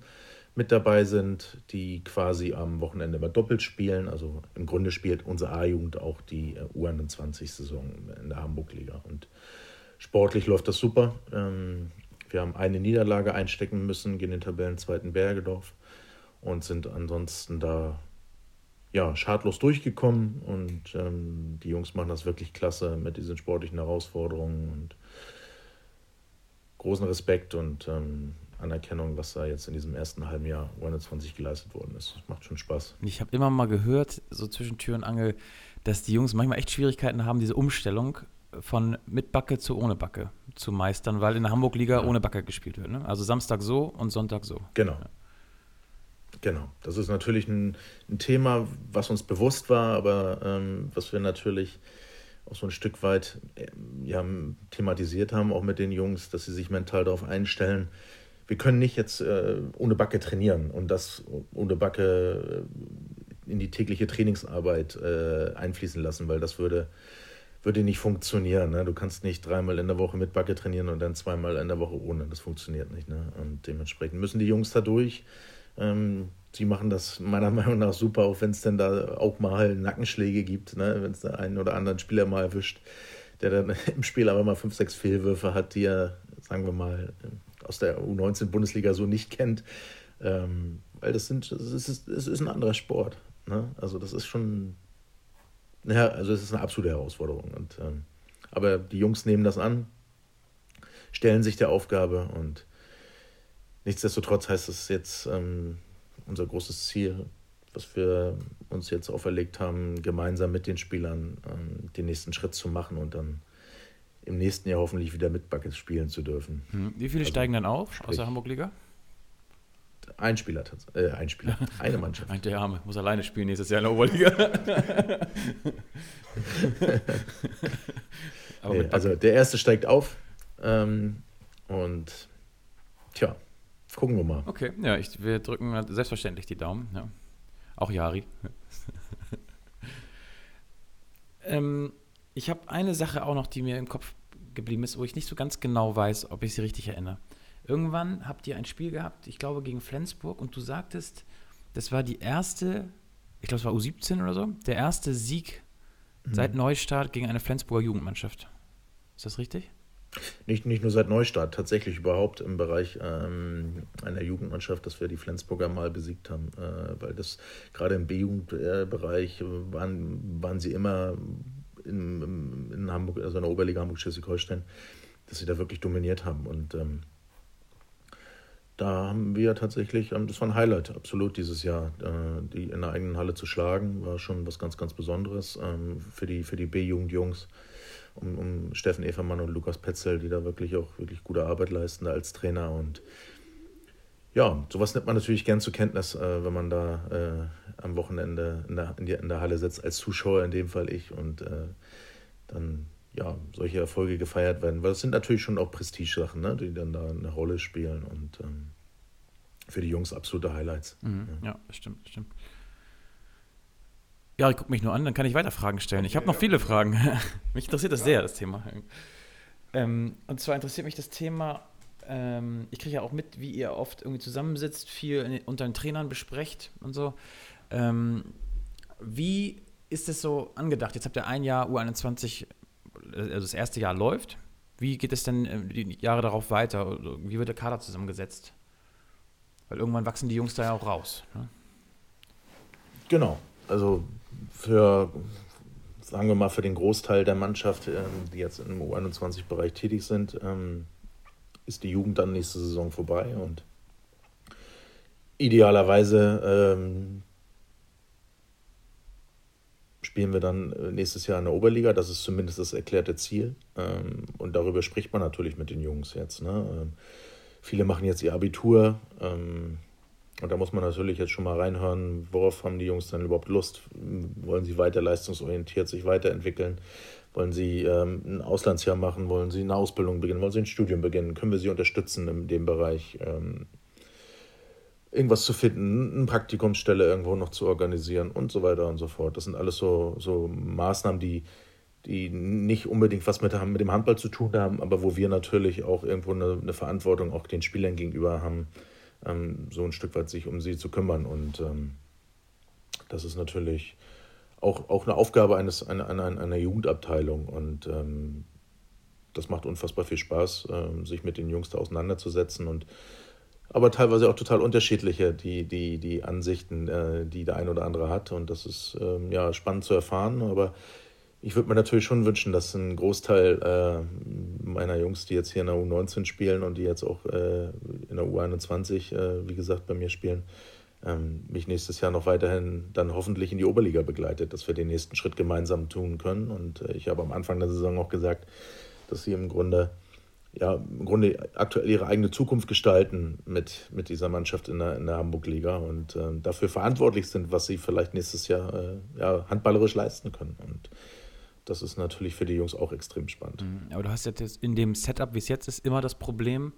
mit dabei sind, die quasi am Wochenende immer doppelt spielen. Also im Grunde spielt unsere A-Jugend auch die äh, U21-Saison in der Hamburg-Liga. Und sportlich läuft das super. Ähm, wir haben eine Niederlage einstecken müssen gegen den Tabellenzweiten Bergedorf und sind ansonsten da ja, schadlos durchgekommen. Und ähm, die Jungs machen das wirklich klasse mit diesen sportlichen Herausforderungen und großen Respekt und ähm, Anerkennung, was da jetzt in diesem ersten halben Jahr U21 geleistet worden ist. Macht schon Spaß. Ich habe immer mal gehört, so zwischen Tür und Angel, dass die Jungs manchmal echt Schwierigkeiten haben, diese Umstellung von mit Backe zu ohne Backe zu meistern, weil in der Hamburg-Liga Ja. ohne Backe gespielt wird. Ne? Also Samstag so und Sonntag so. Genau. Genau. Das ist natürlich ein, ein Thema, was uns bewusst war, aber ähm, was wir natürlich auch so ein Stück weit ähm, ja, thematisiert haben, auch mit den Jungs, dass sie sich mental darauf einstellen. Wir können nicht jetzt äh, ohne Backe trainieren und das ohne Backe äh, in die tägliche Trainingsarbeit äh, einfließen lassen, weil das würde, würde nicht funktionieren. Ne? Du kannst nicht dreimal in der Woche mit Backe trainieren und dann zweimal in der Woche ohne. Das funktioniert nicht. Ne? Und dementsprechend müssen die Jungs da durch. Ähm, sie machen das meiner (laughs) Meinung nach super, auch wenn es dann da auch mal Nackenschläge gibt, ne? wenn es da einen oder anderen Spieler mal erwischt, der dann (laughs) im Spiel aber mal fünf, sechs Fehlwürfe hat, die er, sagen wir mal, aus der U19-Bundesliga so nicht kennt. Ähm, weil das sind, es ist, es ist ein anderer Sport. Ne? Also das ist schon, ja, also es ist eine absolute Herausforderung. Und, ähm, aber die Jungs nehmen das an, stellen sich der Aufgabe und nichtsdestotrotz heißt es jetzt ähm, unser großes Ziel, was wir uns jetzt auferlegt haben, gemeinsam mit den Spielern ähm, den nächsten Schritt zu machen und dann im nächsten Jahr hoffentlich wieder mit Buckets spielen zu dürfen. Hm. Wie viele also, steigen dann auf aus der Hamburg-Liga? Ein Spieler, äh, ein Spieler, (laughs) eine Mannschaft. Ein der Arme muss alleine spielen nächstes Jahr in der Oberliga. (laughs) (laughs) nee, also der erste steigt auf ähm, und tja, gucken wir mal. Okay, ja, ich, wir drücken selbstverständlich die Daumen. Ja. Auch Jari. ähm, ich habe eine Sache auch noch, die mir im Kopf geblieben ist, wo ich nicht so ganz genau weiß, ob ich sie richtig erinnere. Irgendwann habt ihr ein Spiel gehabt, ich glaube gegen Flensburg, und du sagtest, das war die erste, ich glaube es war U17 oder so, der erste Sieg mhm. seit Neustart gegen eine Flensburger Jugendmannschaft. Ist das richtig? Nicht, nicht nur seit Neustart, tatsächlich überhaupt im Bereich ähm, einer Jugendmannschaft, dass wir die Flensburger mal besiegt haben. Äh, weil das gerade im B-Jugendbereich waren, waren sie immer in, in Hamburg, also in der Oberliga Hamburg-Schleswig-Holstein, dass sie da wirklich dominiert haben. Und ähm, da haben wir tatsächlich, ähm, das war ein Highlight, absolut dieses Jahr. Äh, die in der eigenen Halle zu schlagen, war schon was ganz, ganz Besonderes ähm, für die, für die B-Jugend-Jungs um, um Steffen Evermann und Lukas Petzel, die da wirklich auch wirklich gute Arbeit leisten als Trainer. Und ja, sowas nimmt man natürlich gern zur Kenntnis, äh, wenn man da äh, am Wochenende in der, in, die, in der Halle sitzt, als Zuschauer in dem Fall ich und äh, dann ja, solche Erfolge gefeiert werden. Weil das sind natürlich schon auch Prestige-Sachen, ne, die dann da eine Rolle spielen und ähm, für die Jungs absolute Highlights. Mhm, ja. ja, stimmt, stimmt. Ja, ich gucke mich nur an, dann kann ich weiter Fragen stellen. Ich habe noch viele Fragen. (laughs) mich interessiert das sehr, das Thema. Ähm, und zwar interessiert mich das Thema, ähm, ich kriege ja auch mit, wie ihr oft irgendwie zusammensitzt, viel unter den Trainern besprecht und so. Ähm, wie ist es so angedacht? Jetzt habt ihr ein Jahr U21, also das erste Jahr läuft. Wie geht es denn äh, die Jahre darauf weiter? Wie wird der Kader zusammengesetzt? Weil irgendwann wachsen die Jungs da ja auch raus. Ne? Genau. Also für, sagen wir mal, für den Großteil der Mannschaft, ähm, die jetzt im U21-Bereich tätig sind, ähm, ist die Jugend dann nächste Saison vorbei und idealerweise ähm, spielen wir dann äh, nächstes Jahr in der Oberliga. Das ist zumindest das erklärte Ziel. und darüber spricht man natürlich mit den Jungs jetzt. Ne? viele machen jetzt ihr Abitur. Und da muss man natürlich jetzt schon mal reinhören, worauf haben die Jungs dann überhaupt Lust? Wollen sie weiter leistungsorientiert sich weiterentwickeln? Wollen sie ähm, ein Auslandsjahr machen? Wollen sie eine Ausbildung beginnen? Wollen sie ein Studium beginnen? Können wir sie unterstützen in dem Bereich? Ähm, irgendwas zu finden, eine Praktikumsstelle irgendwo noch zu organisieren und so weiter und so fort. Das sind alles so, so Maßnahmen, die, die nicht unbedingt was mit, mit dem Handball zu tun haben, aber wo wir natürlich auch irgendwo eine, eine Verantwortung auch den Spielern gegenüber haben, ähm, so ein Stück weit sich um sie zu kümmern. Und ähm, das ist natürlich auch, auch eine Aufgabe eines, einer, einer, einer Jugendabteilung. Und ähm, das macht unfassbar viel Spaß, äh, sich mit den Jungs da auseinanderzusetzen und aber teilweise auch total unterschiedliche, die, die, die Ansichten, äh, die der eine oder andere hat. Und das ist ähm, ja spannend zu erfahren. Aber ich würde mir natürlich schon wünschen, dass ein Großteil äh, meiner Jungs, die jetzt hier in der U19 spielen und die jetzt auch äh, in der U21, äh, wie gesagt, bei mir spielen, ähm, mich nächstes Jahr noch weiterhin dann hoffentlich in die Oberliga begleitet, dass wir den nächsten Schritt gemeinsam tun können. Und äh, ich habe am Anfang der Saison auch gesagt, dass sie im Grunde ja, im Grunde aktuell ihre eigene Zukunft gestalten mit, mit dieser Mannschaft in der, in der Hamburg-Liga und äh, dafür verantwortlich sind, was sie vielleicht nächstes Jahr äh, ja, handballerisch leisten können. Und das ist natürlich für die Jungs auch extrem spannend. Mhm. Aber du hast jetzt in dem Setup, wie es jetzt ist, immer das Problem,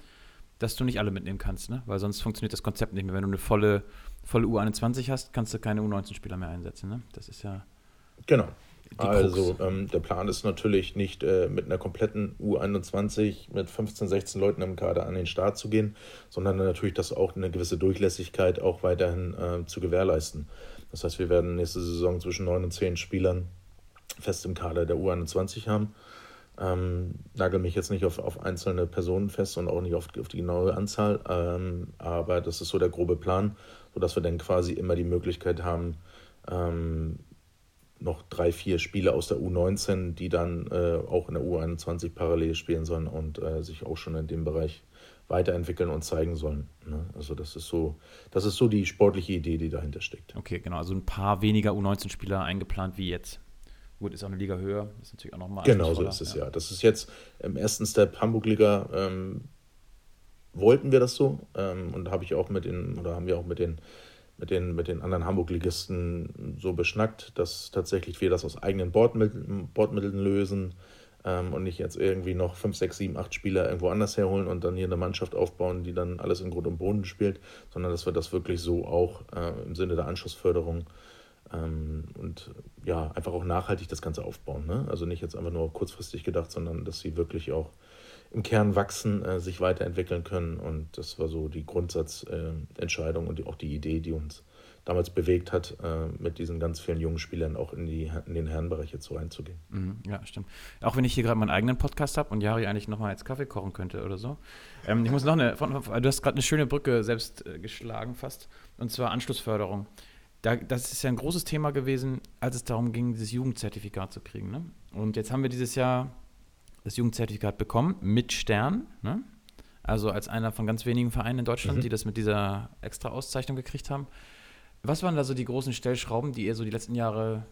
dass du nicht alle mitnehmen kannst, ne? weil sonst funktioniert das Konzept nicht mehr. Wenn du eine volle, volle U21 hast, kannst du keine U19-Spieler mehr einsetzen. Ne? Das ist ja. Genau. Also ähm, der Plan ist natürlich nicht äh, mit einer kompletten U21 mit 15, 16 Leuten im Kader an den Start zu gehen, sondern natürlich das auch eine gewisse Durchlässigkeit auch weiterhin äh, zu gewährleisten. Das heißt, wir werden nächste Saison zwischen 9 und 10 Spielern fest im Kader der U21 haben. Ähm, nagel mich jetzt nicht auf, auf einzelne Personen fest und auch nicht auf, auf die genaue Anzahl, ähm, aber das ist so der grobe Plan, sodass wir dann quasi immer die Möglichkeit haben, ähm, noch drei, vier Spiele aus der U19, die dann äh, auch in der U21 parallel spielen sollen und äh, sich auch schon in dem Bereich weiterentwickeln und zeigen sollen. Ne? Also das ist so, das ist so die sportliche Idee, die dahinter steckt. Okay, genau. Also ein paar weniger U19-Spieler eingeplant wie jetzt. Gut, ist auch eine Liga höher. Ist natürlich auch nochmal. Genau so ist es ja. ja. Das ist jetzt im ersten Step Hamburg-Liga. Ähm, wollten wir das so ähm, und habe ich auch mit den oder haben wir auch mit den mit den, mit den anderen Hamburg-Ligisten so beschnackt, dass tatsächlich wir das aus eigenen Bordmitteln, Bordmitteln lösen ähm, und nicht jetzt irgendwie noch 5, 6, 7, 8 Spieler irgendwo anders herholen und dann hier eine Mannschaft aufbauen, die dann alles in Grund und Boden spielt, sondern dass wir das wirklich so auch äh, im Sinne der Anschlussförderung und ja, einfach auch nachhaltig das Ganze aufbauen. Ne? Also nicht jetzt einfach nur kurzfristig gedacht, sondern dass sie wirklich auch im Kern wachsen, äh, sich weiterentwickeln können. Und das war so die Grundsatzentscheidung äh, und die, auch die Idee, die uns damals bewegt hat, äh, mit diesen ganz vielen jungen Spielern auch in, die, in den Herrenbereich jetzt so reinzugehen. Mhm, ja, stimmt. Auch wenn ich hier gerade meinen eigenen Podcast habe und Jari eigentlich nochmal als Kaffee kochen könnte oder so. Ähm, ich muss noch eine, du hast gerade eine schöne Brücke selbst äh, geschlagen fast, und zwar Anschlussförderung. Da, das ist ja ein großes Thema gewesen, als es darum ging, dieses Jugendzertifikat zu kriegen. Ne? Und jetzt haben wir dieses Jahr das Jugendzertifikat bekommen mit Stern. Ne? Also als einer von ganz wenigen Vereinen in Deutschland, mhm. die das mit dieser extra Auszeichnung gekriegt haben. Was waren da so die großen Stellschrauben, die ihr so die letzten Jahre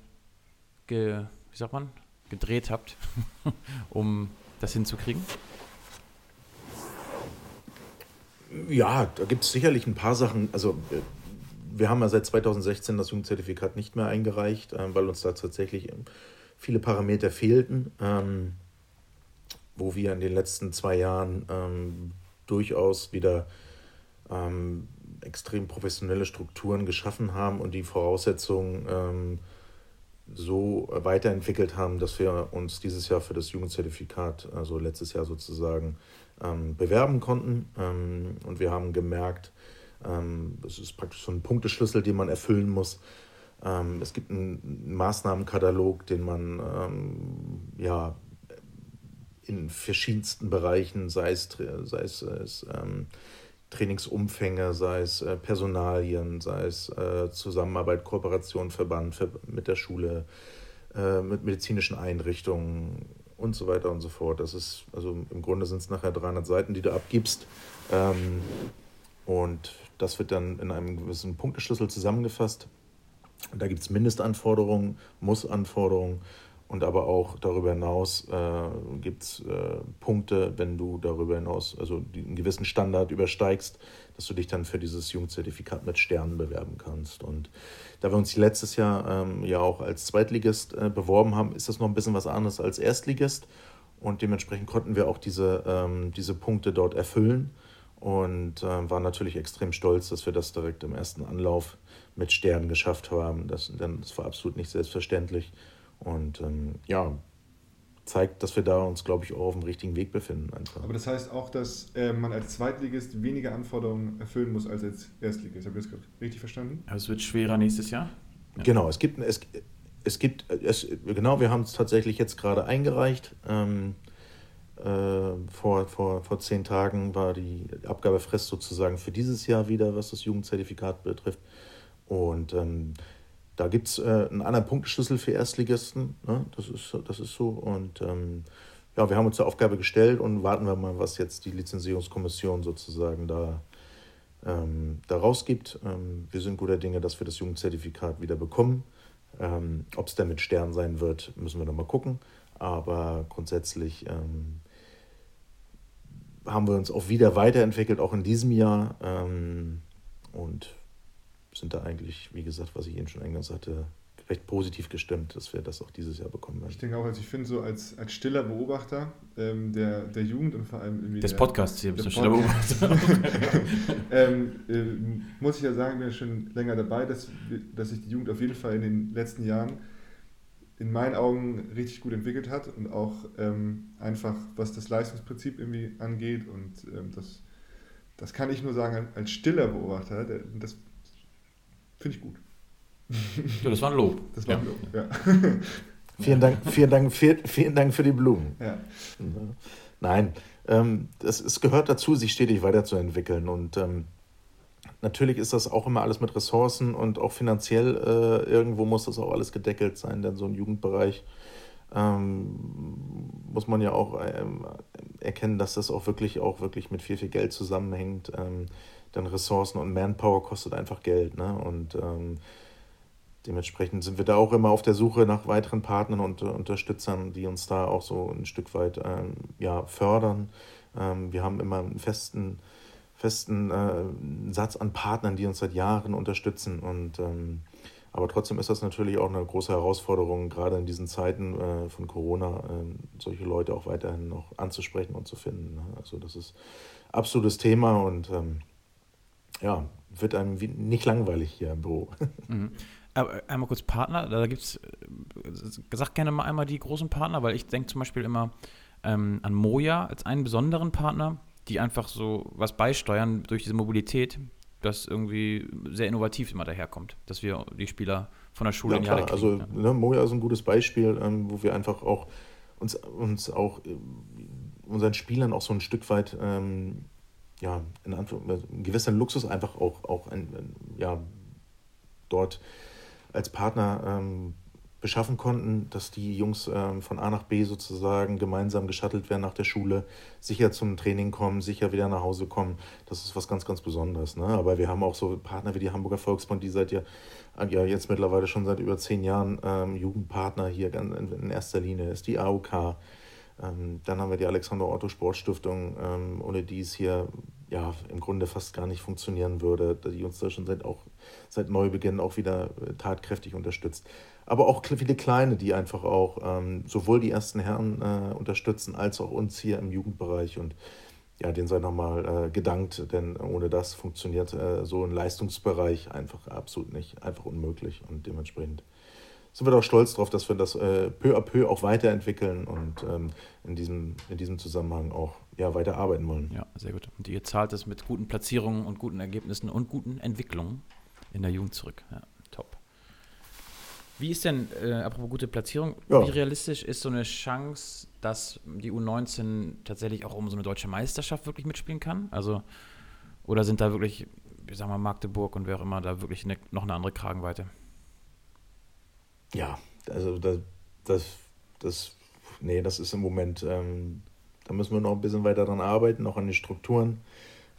ge, wie sagt man, gedreht habt, (laughs) um das hinzukriegen? Ja, da gibt es sicherlich ein paar Sachen. Also äh, wir haben ja seit 2016 das Jugendzertifikat nicht mehr eingereicht, äh, weil uns da tatsächlich viele Parameter fehlten. Ähm, wo wir in den letzten zwei Jahren ähm, durchaus wieder ähm, extrem professionelle Strukturen geschaffen haben und die Voraussetzungen ähm, so weiterentwickelt haben, dass wir uns dieses Jahr für das Jugendzertifikat, also letztes Jahr sozusagen, ähm, bewerben konnten. Ähm, und wir haben gemerkt, ähm, es ist praktisch so ein Punkteschlüssel, den man erfüllen muss. es gibt einen Maßnahmenkatalog, den man ja in verschiedensten Bereichen, sei es, sei es, sei es ähm, Trainingsumfänge, sei es äh, Personalien, sei es äh, Zusammenarbeit, Kooperation, Verband mit der Schule, äh, mit medizinischen Einrichtungen und so weiter und so fort. Das ist, also im Grunde sind es nachher 300 Seiten, die du abgibst. Ähm, und das wird dann in einem gewissen Punkteschlüssel zusammengefasst. Da gibt es Mindestanforderungen, Mussanforderungen und aber auch darüber hinaus äh, gibt es äh, Punkte, wenn du darüber hinaus, also einen gewissen Standard übersteigst, dass du dich dann für dieses Jugendzertifikat mit Sternen bewerben kannst. Und da wir uns letztes Jahr ähm, ja auch als Zweitligist äh, beworben haben, ist das noch ein bisschen was anderes als Erstligist. Und dementsprechend konnten wir auch diese, ähm, diese Punkte dort erfüllen und äh, waren natürlich extrem stolz, dass wir das direkt im ersten Anlauf mit Sternen geschafft haben. Das, das war absolut nicht selbstverständlich. Und ähm, ja, zeigt, dass wir da uns, glaube ich, auch auf dem richtigen Weg befinden. Einfach. Aber das heißt auch, dass äh, man als Zweitligist weniger Anforderungen erfüllen muss als als Erstligist. Habe ich das richtig verstanden? Also es wird schwerer nächstes Jahr? Ja. Genau, es gibt, es, es gibt, es, genau, wir haben es tatsächlich jetzt gerade eingereicht. Ähm, äh, vor, vor, vor zehn Tagen war die Abgabefrist sozusagen für dieses Jahr wieder, was das Jugendzertifikat betrifft. Und ähm, da gibt es äh, einen anderen Punkteschlüssel für Erstligisten. Ne? Das, ist, das ist so. Und ähm, ja, wir haben uns zur Aufgabe gestellt und warten wir mal, was jetzt die Lizenzierungskommission sozusagen da, ähm, da rausgibt. Ähm, wir sind guter Dinge, dass wir das Jugendzertifikat wieder bekommen. Ähm, Ob es dann mit Stern sein wird, müssen wir noch mal gucken. Aber grundsätzlich ähm, haben wir uns auch wieder weiterentwickelt, auch in diesem Jahr. Ähm, und sind da eigentlich, wie gesagt, was ich eben schon eingangs hatte, recht positiv gestimmt, dass wir das auch dieses Jahr bekommen werden. Ich denke auch, also ich finde so als, als stiller Beobachter ähm, der, der Jugend und vor allem irgendwie des Podcasts hier, bist du stiller Beobachter. (laughs) ähm, äh, muss ich ja sagen, bin ja schon länger dabei, dass, dass sich die Jugend auf jeden Fall in den letzten Jahren in meinen Augen richtig gut entwickelt hat und auch ähm, einfach, was das Leistungsprinzip irgendwie angeht und ähm, das, das kann ich nur sagen als stiller Beobachter, das Finde ich gut. Ja, das war ein Lob. Das war ein Lob, ja. (laughs) vielen, Dank, vielen, Dank, vielen, vielen Dank für die Blumen. Ja. Nein, ähm, das, es gehört dazu, sich stetig weiterzuentwickeln. Und ähm, natürlich ist das auch immer alles mit Ressourcen und auch finanziell äh, irgendwo muss das auch alles gedeckelt sein, denn so ein Jugendbereich ähm, muss man ja auch ähm, erkennen, dass das auch wirklich auch wirklich mit viel, viel Geld zusammenhängt. Ähm, denn Ressourcen und Manpower kostet einfach Geld. Ne? Und ähm, dementsprechend sind wir da auch immer auf der Suche nach weiteren Partnern und uh, Unterstützern, die uns da auch so ein Stück weit ähm, ja, fördern. Ähm, wir haben immer einen festen, festen äh, Satz an Partnern, die uns seit Jahren unterstützen. Und ähm, aber trotzdem ist das natürlich auch eine große Herausforderung, gerade in diesen Zeiten äh, von Corona, äh, solche Leute auch weiterhin noch anzusprechen und zu finden. Ne? Also das ist absolutes Thema und ähm, ja, wird einem nicht langweilig hier im Büro. (laughs) Mhm. Aber einmal kurz Partner, da gibt es, sag gerne mal einmal die großen Partner, weil ich denke zum Beispiel immer ähm, an Moja als einen besonderen Partner, die einfach so was beisteuern durch diese Mobilität, das irgendwie sehr innovativ immer daherkommt, dass wir die Spieler von der Schule ja, in die Halle kriegen. Also ne, Moja ist ein gutes Beispiel, ähm, wo wir einfach auch uns, uns auch äh, unseren Spielern auch so ein Stück weit ähm, ja, in Anführungszeichen, also einen gewissen Luxus einfach auch, auch ein, ja, dort als Partner ähm, beschaffen konnten, dass die Jungs ähm, von A nach B sozusagen gemeinsam geschattelt werden nach der Schule, sicher zum Training kommen, sicher wieder nach Hause kommen. Das ist was ganz, ganz Besonderes. Ne? Aber wir haben auch so Partner wie die Hamburger Volksbund, die seit ja, ja jetzt mittlerweile schon seit über zehn Jahren ähm, Jugendpartner hier in erster Linie ist, die AOK. Ähm, dann haben wir die Alexander Otto Sportstiftung, ähm, ohne die es hier ja im Grunde fast gar nicht funktionieren würde, die uns da schon seit auch seit Neubeginn auch wieder äh, tatkräftig unterstützt aber auch viele kleine, die einfach auch ähm, sowohl die ersten Herren äh, unterstützen, als auch uns hier im Jugendbereich. Und ja, den sei nochmal äh, gedankt, denn ohne das funktioniert äh, so ein Leistungsbereich einfach absolut nicht, einfach unmöglich. Und dementsprechend sind wir doch stolz darauf, dass wir das äh, peu à peu auch weiterentwickeln und ähm, in, diesem, in diesem Zusammenhang auch ja, weiter arbeiten wollen. Ja, sehr gut. Und ihr zahlt es mit guten Platzierungen und guten Ergebnissen und guten Entwicklungen in der Jugend zurück. Ja. Wie ist denn, äh, apropos gute Platzierung, ja. wie realistisch ist so eine Chance, dass die U19 tatsächlich auch um so eine deutsche Meisterschaft wirklich mitspielen kann? Also, oder sind da wirklich, ich sag mal, Magdeburg und wer auch immer, da wirklich eine, noch eine andere Kragenweite? Ja, also das, das, das, nee, das ist im Moment, ähm, da müssen wir noch ein bisschen weiter dran arbeiten, auch an den Strukturen.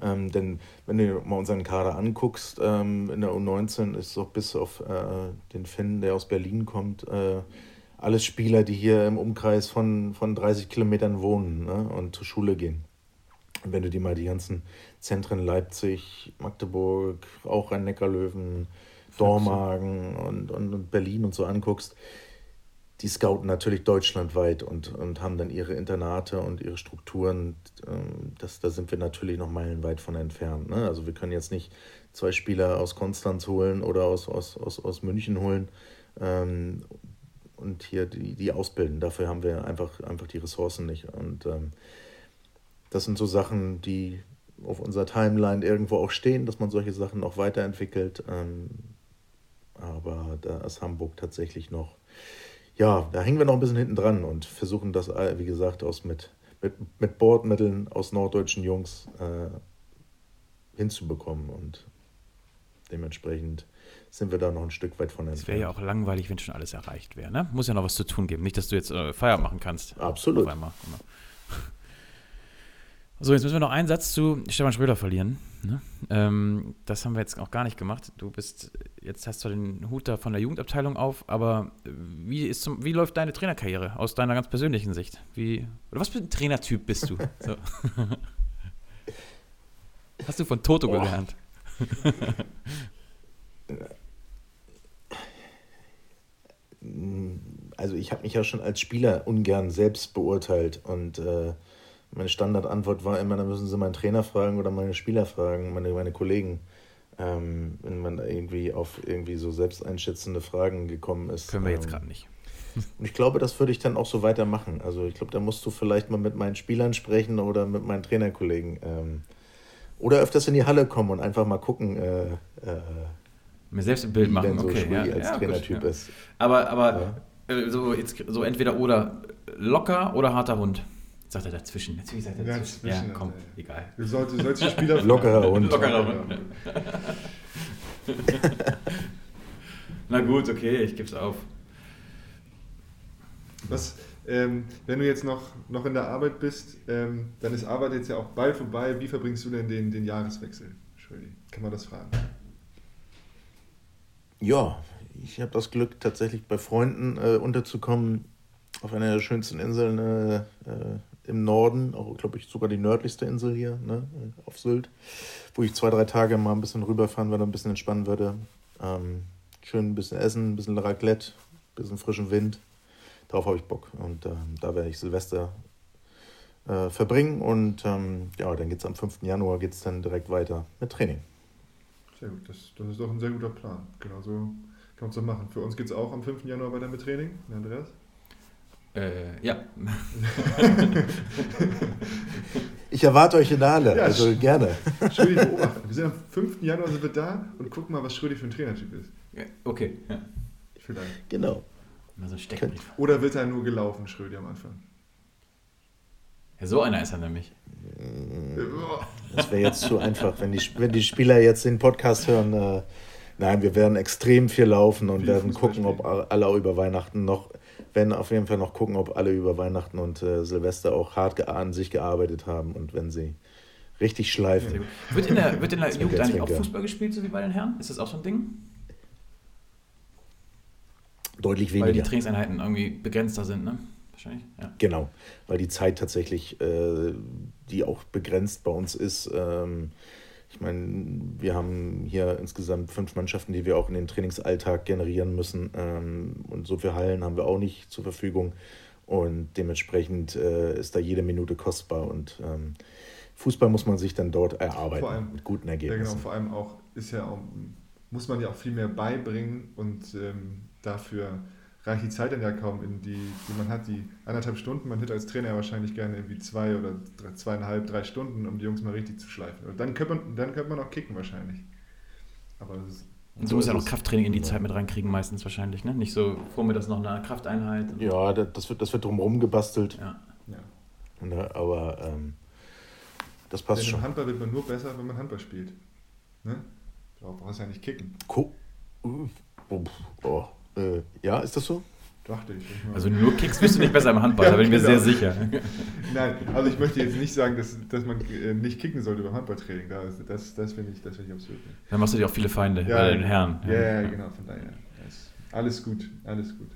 Ähm, denn wenn du mal unseren Kader anguckst, ähm, in der U19 ist doch bis auf äh, den Finn, der aus Berlin kommt, äh, alles Spieler, die hier im Umkreis von, von 30 Kilometern wohnen ne, und zur Schule gehen. Und wenn du dir mal die ganzen Zentren Leipzig, Magdeburg, auch Rhein-Neckar-Löwen, Dormagen und, und, Berlin und so anguckst, die scouten natürlich deutschlandweit und, und haben dann ihre Internate und ihre Strukturen. Ähm, das, da sind wir natürlich noch meilenweit von entfernt. Ne? Also wir können jetzt nicht zwei Spieler aus Konstanz holen oder aus, aus, aus, aus München holen ähm, und hier die, die ausbilden. Dafür haben wir einfach, einfach die Ressourcen nicht. Und ähm, das sind so Sachen, die auf unserer Timeline irgendwo auch stehen, dass man solche Sachen auch weiterentwickelt. Ähm, aber da ist Hamburg tatsächlich noch ja, da hängen wir noch ein bisschen hinten dran und versuchen das, äh, wie gesagt, aus mit, mit, mit Bordmitteln aus norddeutschen Jungs äh, hinzubekommen. Und dementsprechend sind wir da noch ein Stück weit von entfernt. Es wäre ja auch langweilig, wenn schon alles erreicht wäre. Ne? Muss ja noch was zu tun geben. Nicht, dass du jetzt äh, Feier machen kannst. Absolut. Auf einmal. So, jetzt müssen wir noch einen Satz zu Stefan Schröder verlieren. Ne? Ähm, das haben wir jetzt auch gar nicht gemacht. Du bist, jetzt hast du den Hut da von der Jugendabteilung auf, aber wie, ist zum, wie läuft deine Trainerkarriere aus deiner ganz persönlichen Sicht? Wie, oder was für ein Trainertyp bist du? (laughs) So. Hast du von Toto Boah. gelernt? (laughs) also ich habe mich ja schon als Spieler ungern selbst beurteilt und äh, meine Standardantwort war immer, dann müssen Sie meinen Trainer fragen oder meine Spieler fragen, meine, meine Kollegen. Ähm, wenn man da irgendwie auf irgendwie so selbsteinschätzende Fragen gekommen ist. Können wir ähm, jetzt gerade nicht. (laughs) Und ich glaube, das würde ich dann auch so weitermachen. Also ich glaube, da musst du vielleicht mal mit meinen Spielern sprechen oder mit meinen Trainerkollegen. Ähm, oder öfters in die Halle kommen und einfach mal gucken. Äh, äh, Mir selbst ein Bild machen, so okay. Ja, als ja, Trainertyp gut, ja. ist. Aber, aber ja. Äh, so, jetzt, so entweder oder locker oder harter Hund. Sagt er dazwischen. Natürlich sagt er Ja, dazwischen. dazwischen, Ja, komm, ja. egal. Du sollst die (laughs) Spieler Lockerer. Hund. (laughs) Lockerer Hund. Na gut, okay, ich geb's auf. Was, ähm, wenn du jetzt noch, noch in der Arbeit bist, ähm, dann ist Arbeit jetzt ja auch bald vorbei. Wie verbringst du denn den, den Jahreswechsel, Schrödi? Kann man das fragen? Ja, ich habe das Glück, tatsächlich bei Freunden äh, unterzukommen auf einer der schönsten Inseln äh, äh, im Norden, auch glaube ich sogar die nördlichste Insel hier, ne, auf Sylt, wo ich zwei, drei Tage mal ein bisschen rüberfahren würde, ein bisschen entspannen würde. Ähm, schön ein bisschen essen, ein bisschen Raclette, ein bisschen frischen Wind. Darauf habe ich Bock. Und ähm, da werde ich Silvester äh, verbringen. Und ähm, ja, dann geht es am 5. Januar geht's dann direkt weiter mit Training. Sehr gut, das, das ist doch ein sehr guter Plan. Genau so kann man es so machen. Für uns geht es auch am 5. Januar weiter mit Training, Andreas? Äh, ja. (laughs) Ich erwarte euch in der Halle, Ja, also gerne. (laughs) Schrödi beobachten. Wir sind am 5. Januar sind wir da und gucken mal, was Schrödi für ein Trainertyp ist. Ja, Okay. Ja. Vielleicht. Genau. Mal so ein Steckbrief. Oder wird er nur gelaufen, Schrödi, am Anfang? Ja, so einer ist er nämlich. Das wäre jetzt zu einfach, wenn die, wenn die Spieler jetzt den Podcast hören. Äh, nein, wir werden extrem viel laufen und Viel werden gucken, ob alle über Weihnachten noch, werden auf jeden Fall noch gucken, ob alle über Weihnachten und äh, Silvester auch hart an sich gearbeitet haben und wenn sie richtig schleifen. Wird in der, wird in der Jugend eigentlich auch. Fußball gespielt, so wie bei den Herren? Ist das auch so ein Ding? Deutlich Weil die weniger. Trainingseinheiten irgendwie begrenzter sind, ne? Wahrscheinlich, ja. Genau, weil die Zeit tatsächlich, äh, die auch begrenzt bei uns ist. Ähm, ich meine, wir haben hier insgesamt fünf Mannschaften, die wir auch in den Trainingsalltag generieren müssen. Ähm, und so viele Hallen haben wir auch nicht zur Verfügung. Und dementsprechend äh, ist da jede Minute kostbar. Und ähm, Fußball muss man sich dann dort erarbeiten Vor allem- mit guten Ja, genau. Ergebnissen. Vor allem auch ist ja auch, muss man ja auch viel mehr beibringen und ähm, dafür reicht die Zeit dann ja kaum in die, die man hat, die anderthalb Stunden. Man hätte als Trainer ja wahrscheinlich gerne irgendwie zwei oder drei, zweieinhalb, drei Stunden, um die Jungs mal richtig zu schleifen. Und dann könnte man, dann könnte man auch kicken wahrscheinlich. Aber das ist, Und So du musst ja ist noch. Krafttraining in die Ja. Zeit mit reinkriegen, meistens wahrscheinlich, ne? Nicht so vor mir das noch eine Krafteinheit. Ja, das wird, das wird drumherum gebastelt. ja. ja. Ne, aber ähm, das passt Denn schon. im Handball wird man nur besser, wenn man Handball spielt. Ne? Du brauchst ja nicht kicken. Uh, oh, oh, äh, ja, ist das so? Dachte ich. Also nur Kicks bist du nicht besser im Handball, da bin ich mir genau. sehr sicher. (laughs) Nein, also ich möchte jetzt nicht sagen, dass, dass man äh, nicht kicken sollte beim Handballtraining. Da ist- Das, das finde ich, das finde ich absolut nicht. Dann machst du dir auch viele Feinde bei den Herren. Ja, ja, genau, von daher. Das- Alles gut, alles gut.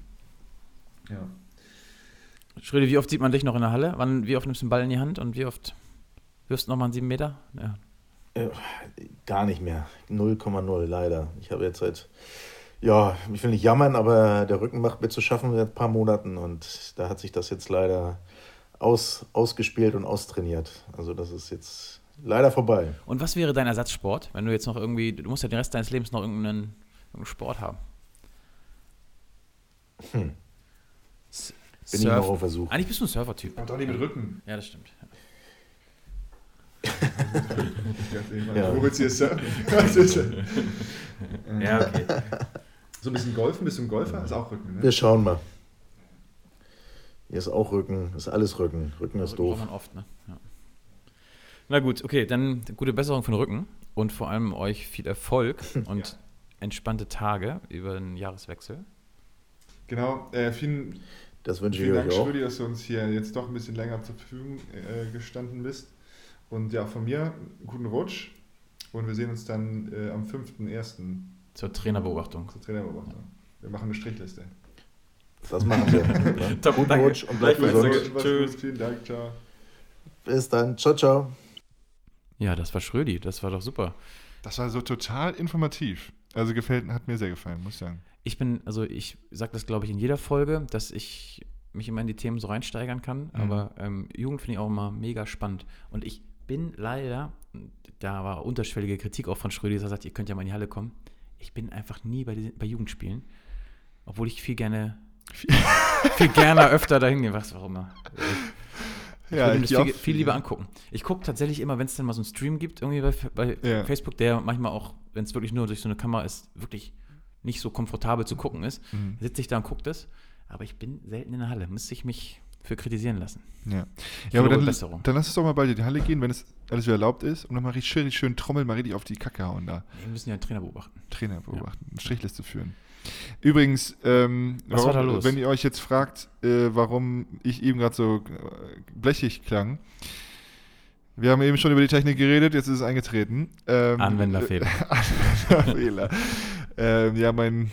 Ja. Schrödi, wie oft sieht man dich noch in der Halle? Wann, wie oft nimmst du den Ball in die Hand und wie oft wirfst du nochmal einen 7 Meter? Ja. Äh, gar nicht mehr. 0,0 leider. Ich habe jetzt seit, ja, ich will nicht jammern, aber der Rücken macht mir zu schaffen seit ein paar Monaten und da hat sich das jetzt leider aus, ausgespielt und austrainiert. Also das ist jetzt leider vorbei. Und was wäre dein Ersatzsport, wenn du jetzt noch irgendwie, du musst ja den Rest deines Lebens noch irgendeinen, irgendeinen Sport haben? Hm. S- Bin ich noch auf Versuch. Eigentlich bist du ein Surfer-Typ. Und auch nicht mit Rücken. Ja, das stimmt. Ja. Wo willst du jetzt surfen? Ja, okay. (laughs) So ein bisschen Golfen, bist du ein Golfer? Ist auch Rücken, Wir ne? schauen mal. Hier ist auch Rücken, ist alles Rücken. Rücken ist Rücken doof. man oft, ne? Ja. Na gut, okay, dann gute Besserung für den Rücken und vor allem euch viel Erfolg (laughs) und entspannte Tage über den Jahreswechsel. Genau, äh, vielen, Das wünsche ich vielen Dank, euch auch. Schrödi, dass du uns hier jetzt doch ein bisschen länger zur Verfügung äh, gestanden bist. Und ja, von mir einen guten Rutsch. Und wir sehen uns dann äh, am 5.1. Zur Trainerbeobachtung. zur Trainerbeobachtung. Wir machen eine Strichliste. Das machen wir. (laughs) Top, Guten danke. Rutsch und bleibt gesund. Tschüss. Vielen Dank, ciao. Bis dann. Ciao, ciao. Ja, das war Schrödi, das war doch super. Das war so total informativ. Also gefällt, hat mir sehr gefallen, muss ich sagen. Ich bin, also ich sage das, glaube ich, in jeder Folge, dass ich mich immer in die Themen so reinsteigern kann. Mhm. Aber ähm, Jugend finde ich auch immer mega spannend. Und ich bin leider, da war unterschwellige Kritik auch von Schrödi, der sagt, ihr könnt ja mal in die Halle kommen. Ich bin einfach nie bei, diesen- bei Jugendspielen. Obwohl ich viel gerne, viel (laughs) gerne öfter dahin gehe. Was, warum immer. Ich würde mir das viel, viel lieber angucken. Ich gucke tatsächlich immer, wenn es dann mal so einen Stream gibt, irgendwie bei, bei Ja. Facebook, der manchmal auch, wenn es wirklich nur durch so eine Kamera ist, wirklich nicht so komfortabel zu gucken ist, Mhm. sitze ich da und gucke das. Aber ich bin selten in der Halle. Müsste ich mich für kritisieren lassen. Ja, Ich ja aber dann, Besserung. dann lass uns doch mal bald in die Halle gehen, wenn es alles wieder erlaubt ist und nochmal richtig schön, schön trommeln, mal richtig auf die Kacke hauen da. Wir müssen ja einen Trainer beobachten. Trainer beobachten, eine Strichliste führen. Übrigens, ähm, Was war da los? wenn ihr euch jetzt fragt, äh, warum ich eben gerade so äh, blechig klang, wir haben eben schon über die Technik geredet, jetzt ist es eingetreten. Ähm, Anwenderfehler. (laughs) Anwenderfehler. (laughs) ähm, ja, mein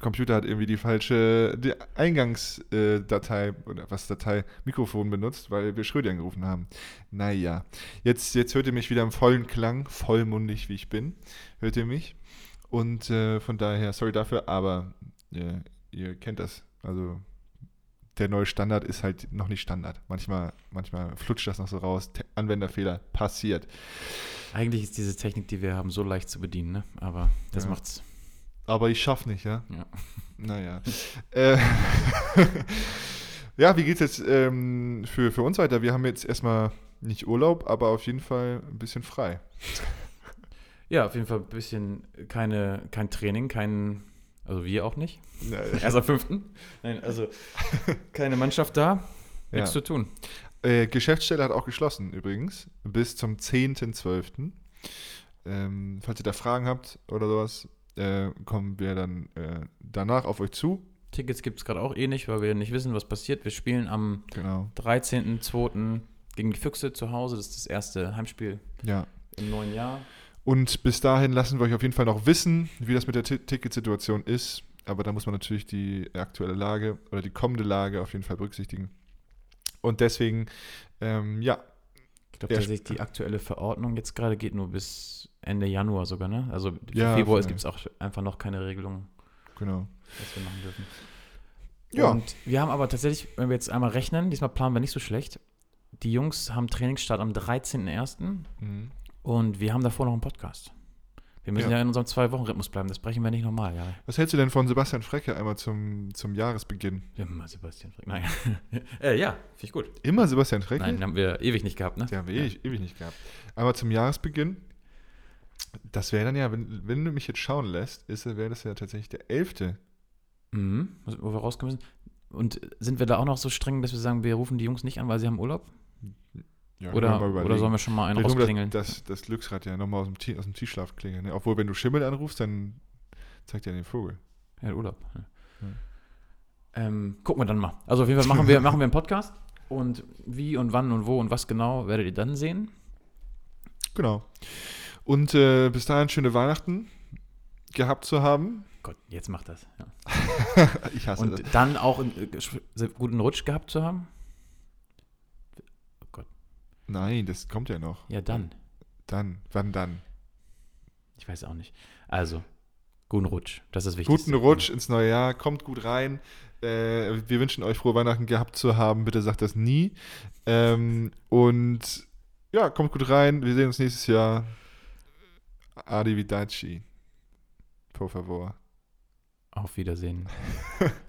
Computer hat irgendwie die falsche Eingangsdatei oder was Datei Mikrofon benutzt, weil wir Schrödi angerufen haben. Naja, jetzt, jetzt hört ihr mich wieder im vollen Klang, vollmundig wie ich bin, hört ihr mich. Und äh, von daher, sorry dafür, aber äh, ihr kennt das. Also der neue Standard ist halt noch nicht Standard. Manchmal, manchmal flutscht das noch so raus. Te Anwenderfehler passiert. Eigentlich ist diese Technik, die wir haben, so leicht zu bedienen, ne? aber das Ja. macht's. Aber ich schaff nicht, ja? Ja. Naja. äh, (laughs) ja, wie geht's jetzt ähm, für, für uns weiter? Wir haben jetzt erstmal nicht Urlaub, aber auf jeden Fall ein bisschen frei. (laughs) Ja, auf jeden Fall ein bisschen keine, kein Training, kein, also wir auch nicht. Ja, Erst am fünften. Nein, also keine Mannschaft da, (laughs) nichts zu tun. Äh, Geschäftsstelle hat auch geschlossen übrigens, bis zum 10.12. Ähm, falls ihr da Fragen habt oder sowas, äh, kommen wir dann äh, danach auf euch zu. Tickets gibt es gerade auch eh nicht, weil wir nicht wissen, was passiert. Wir spielen am Genau. 13.02. gegen die Füchse zu Hause. Das ist das erste Heimspiel Ja. im neuen Jahr. Und bis dahin lassen wir euch auf jeden Fall noch wissen, wie das mit der Ti- Ticketsituation ist. Aber da muss man natürlich die aktuelle Lage oder die kommende Lage auf jeden Fall berücksichtigen. Und deswegen, ähm, ja, Ich glaube, tatsächlich die aktuelle Verordnung jetzt gerade geht nur bis Ende Januar sogar, ne? Also für Ja, Februar gibt es auch einfach noch keine Regelung, genau. was wir machen dürfen. Ja. Und wir haben aber tatsächlich, wenn wir jetzt einmal rechnen, diesmal planen wir nicht so schlecht. Die Jungs haben Trainingsstart am 13.01. Mhm. und wir haben davor noch einen Podcast. Wir müssen Ja. ja, in unserem Zwei-Wochen-Rhythmus bleiben, das brechen wir nicht normal, ja. Was hältst du denn von Sebastian Frecke einmal zum, zum Jahresbeginn? Ja, mal Sebastian Frick. Nein. (laughs) äh, ja, finde ich gut. Immer Sebastian Frecke? Nein, haben wir ewig nicht gehabt, ne? Den haben wir ewig, ewig nicht gehabt. Einmal zum Jahresbeginn. Das wäre dann ja, wenn, wenn du mich jetzt schauen lässt, wäre das ja tatsächlich der 11. Mhm, wo wir rauskommen müssen. Und sind wir da auch noch so streng, dass wir sagen, wir rufen die Jungs nicht an, weil sie haben Urlaub? Ja, Oder, oder sollen wir schon mal einen Vielleicht rausklingeln? Das, das, das Glücksrad ja nochmal aus dem, Ti- aus dem Tiefschlaf klingeln. Ne? Obwohl, wenn du Schimmel anrufst, dann zeigt er den Vogel. Ja, Urlaub. Ja. Ähm, gucken wir dann mal. Also auf jeden Fall machen wir, (laughs) machen wir einen Podcast. Und wie und wann und wo und was genau werdet ihr dann sehen. Genau. Und äh, bis dahin schöne Weihnachten gehabt zu haben. Gott, jetzt macht das. Ja. (laughs) Ich hasse das. Und dann auch einen äh, guten Rutsch gehabt zu haben. Nein, das kommt ja noch. Ja, dann. Dann. Wann dann? Ich weiß auch nicht. Also, guten Rutsch. Das ist das Wichtigste. Guten Rutsch ins neue Jahr. Kommt gut rein. Äh, wir wünschen euch frohe Weihnachten gehabt zu haben. Bitte sagt das nie. Ähm, und ja, kommt gut rein. Wir sehen uns nächstes Jahr. Arrivederci. Por favor. Auf Wiedersehen. (laughs)